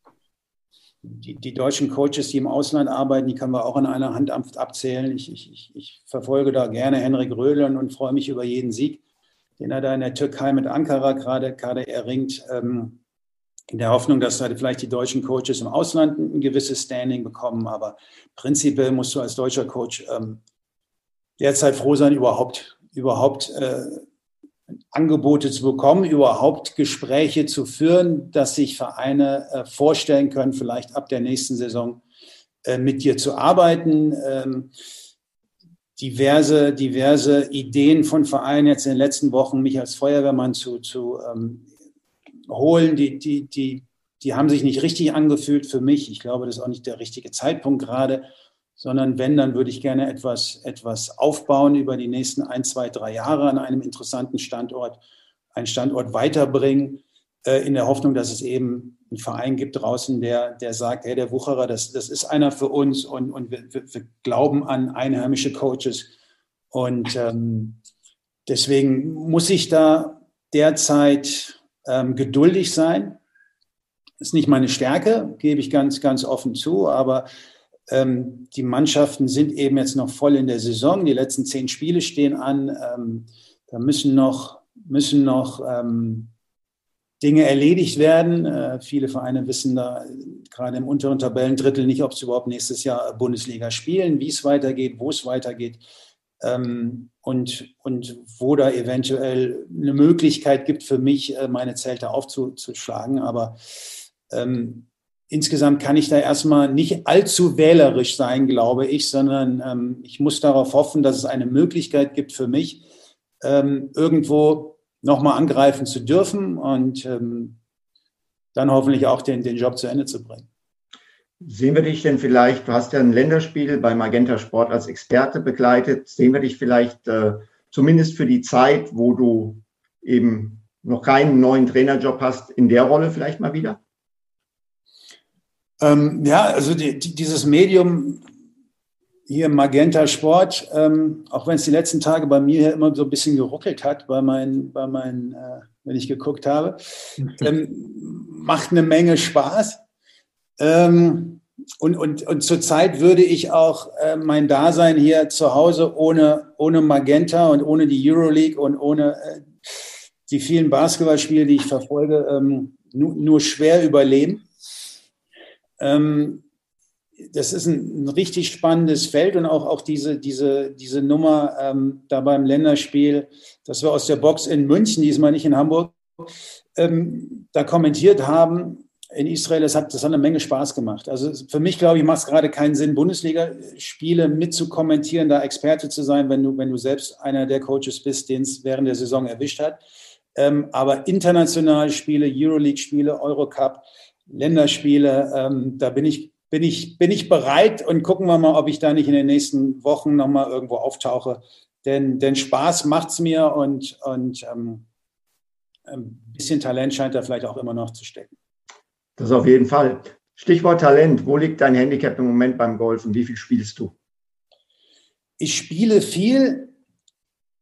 die, die, deutschen Coaches, die im Ausland arbeiten, die können wir auch in einer Hand abzählen. Ich, ich, ich verfolge da gerne Henrik Röhlen und freue mich über jeden Sieg den er da in der Türkei mit Ankara gerade, gerade erringt, ähm, in der Hoffnung, dass halt vielleicht die deutschen Coaches im Ausland ein gewisses Standing bekommen. Aber prinzipiell musst du als deutscher Coach ähm, derzeit froh sein, überhaupt, überhaupt äh, Angebote zu bekommen, überhaupt Gespräche zu führen, dass sich Vereine äh, vorstellen können, vielleicht ab der nächsten Saison äh, mit dir zu arbeiten. Ähm, diverse, diverse Ideen von Vereinen jetzt in den letzten Wochen, mich als Feuerwehrmann zu, zu ähm, holen, die, die, die, die haben sich nicht richtig angefühlt für mich. Ich glaube, das ist auch nicht der richtige Zeitpunkt gerade, sondern wenn, dann würde ich gerne etwas, etwas aufbauen über die nächsten ein, zwei, drei Jahre an einem interessanten Standort, einen Standort weiterbringen, äh, in der Hoffnung, dass es eben einen Verein gibt draußen, der, der sagt, hey, der Wucherer, das, das ist einer für uns und, und wir, wir glauben an einheimische Coaches. Und ähm, deswegen muss ich da derzeit ähm, geduldig sein. Das ist nicht meine Stärke, gebe ich ganz, ganz offen zu, aber ähm, die Mannschaften sind eben jetzt noch voll in der Saison. Die letzten zehn Spiele stehen an. Ähm, da müssen noch, müssen noch ähm, Dinge erledigt werden. Äh, viele Vereine wissen da gerade im unteren Tabellendrittel nicht, ob sie überhaupt nächstes Jahr Bundesliga spielen, wie es weitergeht, wo es weitergeht ähm, und, und wo da eventuell eine Möglichkeit gibt für mich, äh, meine Zelte aufzuschlagen. Aber ähm, insgesamt kann ich da erstmal nicht allzu wählerisch sein, glaube ich, sondern ähm, ich muss darauf hoffen, dass es eine Möglichkeit gibt für mich, ähm, irgendwo nochmal angreifen zu dürfen und ähm, dann hoffentlich auch den, den Job zu Ende zu bringen. Sehen wir dich denn vielleicht, du hast ja ein Länderspiel bei Magenta Sport als Experte begleitet, sehen wir dich vielleicht äh, zumindest für die Zeit, wo du eben noch keinen neuen Trainerjob hast, in der Rolle vielleicht mal wieder? Ähm, ja, also die, die, dieses Medium hier Magenta Sport, ähm, auch wenn es die letzten Tage bei mir immer so ein bisschen geruckelt hat, bei meinen, bei meinen äh, wenn ich geguckt habe, ähm, macht eine Menge Spaß. Ähm, und, und, und zurzeit würde ich auch äh, mein Dasein hier zu Hause ohne, ohne Magenta und ohne die Euroleague und ohne äh, die vielen Basketballspiele, die ich verfolge, ähm, nur, nur schwer überleben. Ähm, das ist ein, richtig spannendes Feld und auch, auch diese, diese, diese Nummer ähm, da beim Länderspiel, das wir aus der Box in München, diesmal nicht in Hamburg, ähm, da kommentiert haben in Israel, das hat, das hat eine Menge Spaß gemacht. Also für mich, glaube ich, macht es gerade keinen Sinn, Bundesliga-Spiele mitzukommentieren, da Experte zu sein, wenn du, wenn du selbst einer der Coaches bist, den es während der Saison erwischt hat. Ähm, aber internationale Spiele, Euroleague-Spiele, Eurocup, Länderspiele, ähm, da bin ich bin ich, bin ich bereit und gucken wir mal, ob ich da nicht in den nächsten Wochen nochmal irgendwo auftauche. Denn, denn Spaß macht es mir und, und ähm, ein bisschen Talent scheint da vielleicht auch immer noch zu stecken. Das auf jeden Fall. Stichwort Talent. Wo liegt dein Handicap im Moment beim Golf und wie viel spielst du? Ich spiele viel,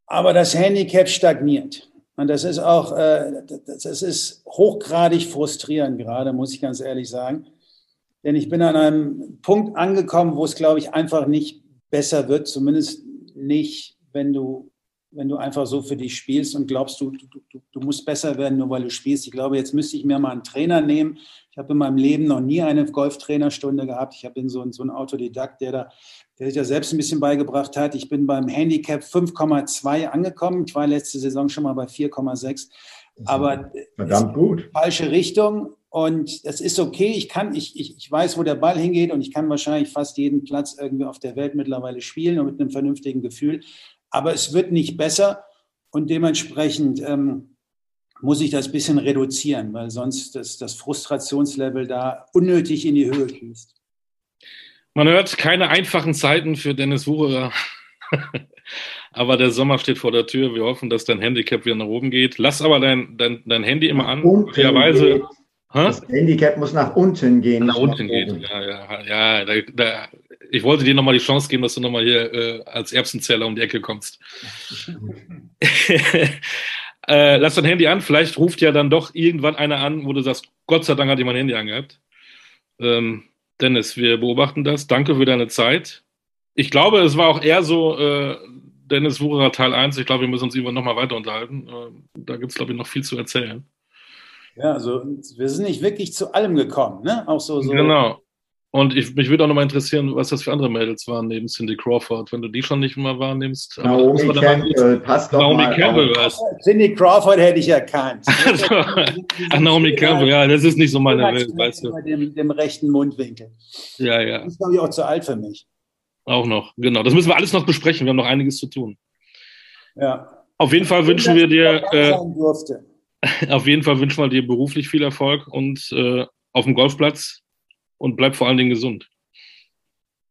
aber das Handicap stagniert. Und das ist auch, äh, das ist hochgradig frustrierend gerade, muss ich ganz ehrlich sagen. Denn ich bin an einem Punkt angekommen, wo es, glaube ich, einfach nicht besser wird, zumindest nicht, wenn du, wenn du einfach so für dich spielst und glaubst, du, du, du, musst besser werden, nur weil du spielst. Ich glaube, jetzt müsste ich mir mal einen Trainer nehmen. Ich habe in meinem Leben noch nie eine Golftrainerstunde gehabt. Ich bin so, so ein Autodidakt, der da der sich ja selbst ein bisschen beigebracht hat. Ich bin beim Handicap 5,2 angekommen. Ich war letzte Saison schon mal bei 4,6. Aber verdammt gut. Falsche Richtung Und das ist okay. Ich kann, ich, ich, ich weiß, wo der Ball hingeht und ich kann wahrscheinlich fast jeden Platz irgendwie auf der Welt mittlerweile spielen und mit einem vernünftigen Gefühl. Aber es wird nicht besser und dementsprechend ähm, muss ich das ein bisschen reduzieren, weil sonst das, das Frustrationslevel da unnötig in die Höhe schießt. Man hört keine einfachen Zeiten für Dennis Wucherer. [LAUGHS] aber der Sommer steht vor der Tür. Wir hoffen, dass dein Handicap wieder nach oben geht. Lass aber dein, dein, dein Handy immer an. Möglicherweise das Handicap muss nach unten gehen. Nach unten gehen, ja, ja. ja da, da, ich wollte dir nochmal die Chance geben, dass du nochmal hier äh, als Erbsenzähler um die Ecke kommst. [LAUGHS] äh, lass dein Handy an, vielleicht ruft ja dann doch irgendwann einer an, wo du sagst, Gott sei Dank hat jemand Handy angehabt. Ähm, Dennis, wir beobachten das. Danke für deine Zeit. Ich glaube, es war auch eher so, äh, Dennis Wucherer Teil 1. Ich glaube, wir müssen uns irgendwann nochmal weiter unterhalten. Äh, da gibt es, glaube ich, noch viel zu erzählen. Ja, also wir sind nicht wirklich zu allem gekommen, ne? Auch so. so genau. Und ich, mich würde auch nochmal interessieren, was das für andere Mädels waren neben Cindy Crawford, wenn du die schon nicht mal wahrnimmst. Naomi Campbell, passt doch Naomi mal Campbell was. Cindy Crawford hätte ich erkannt. [LAUGHS] also, ach, Naomi Campbell, ja, das ist nicht so meine Welt, weißt du. Dem, dem rechten Mundwinkel. Ja, ja. Das ist, glaube ich, auch zu alt für mich. Auch noch, genau. Das müssen wir alles noch besprechen. Wir haben noch einiges zu tun. Ja. Auf jeden Fall wünschen wir dir. Äh, [LAUGHS] auf jeden Fall wünschen wir dir beruflich viel Erfolg und äh, auf dem Golfplatz und bleib vor allen Dingen gesund.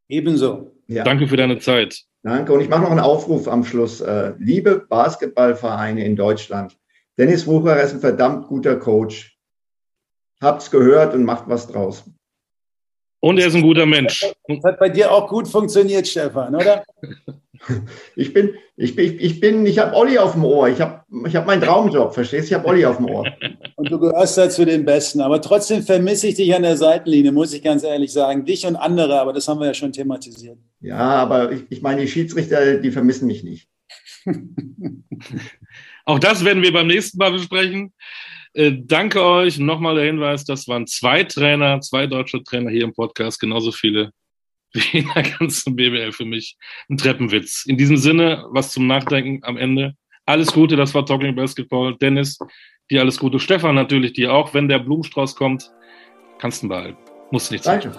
Ebenso. Ja. Danke für deine Zeit. Danke. Und ich mache noch einen Aufruf am Schluss. Äh, liebe Basketballvereine in Deutschland, Dennis Wucherer ist ein verdammt guter Coach. Habt's gehört und macht was draus. Und er ist ein guter Mensch. Das hat bei dir auch gut funktioniert, Stefan, oder? [LAUGHS] Ich bin, ich bin, ich bin, ich habe Olli auf dem Ohr. Ich habe, ich habe meinen Traumjob, verstehst? du? Ich habe Olli auf dem Ohr. Und du gehörst da zu den Besten. Aber trotzdem vermisse ich dich an der Seitenlinie, muss ich ganz ehrlich sagen. Dich und andere, aber das haben wir ja schon thematisiert. Ja, aber ich, ich meine, die Schiedsrichter, die vermissen mich nicht. [LAUGHS] Auch das werden wir beim nächsten Mal besprechen. Äh, danke euch. Nochmal der Hinweis, das waren zwei Trainer, zwei deutsche Trainer hier im Podcast, genauso viele [LAUGHS] wie in der ganzen BWL für mich. Ein Treppenwitz. In diesem Sinne, was zum Nachdenken am Ende. Alles Gute, das war Talking Basketball. Dennis, dir alles Gute. Stefan natürlich dir auch. Wenn der Blumenstrauß kommt, kannst du ihn behalten. Musst du nicht Danke.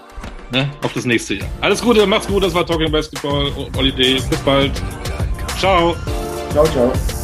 Ne? Auf das nächste Jahr. Alles Gute, macht's gut. Das war Talking Basketball. Holiday. Bis bald. Ciao. Ciao, ciao.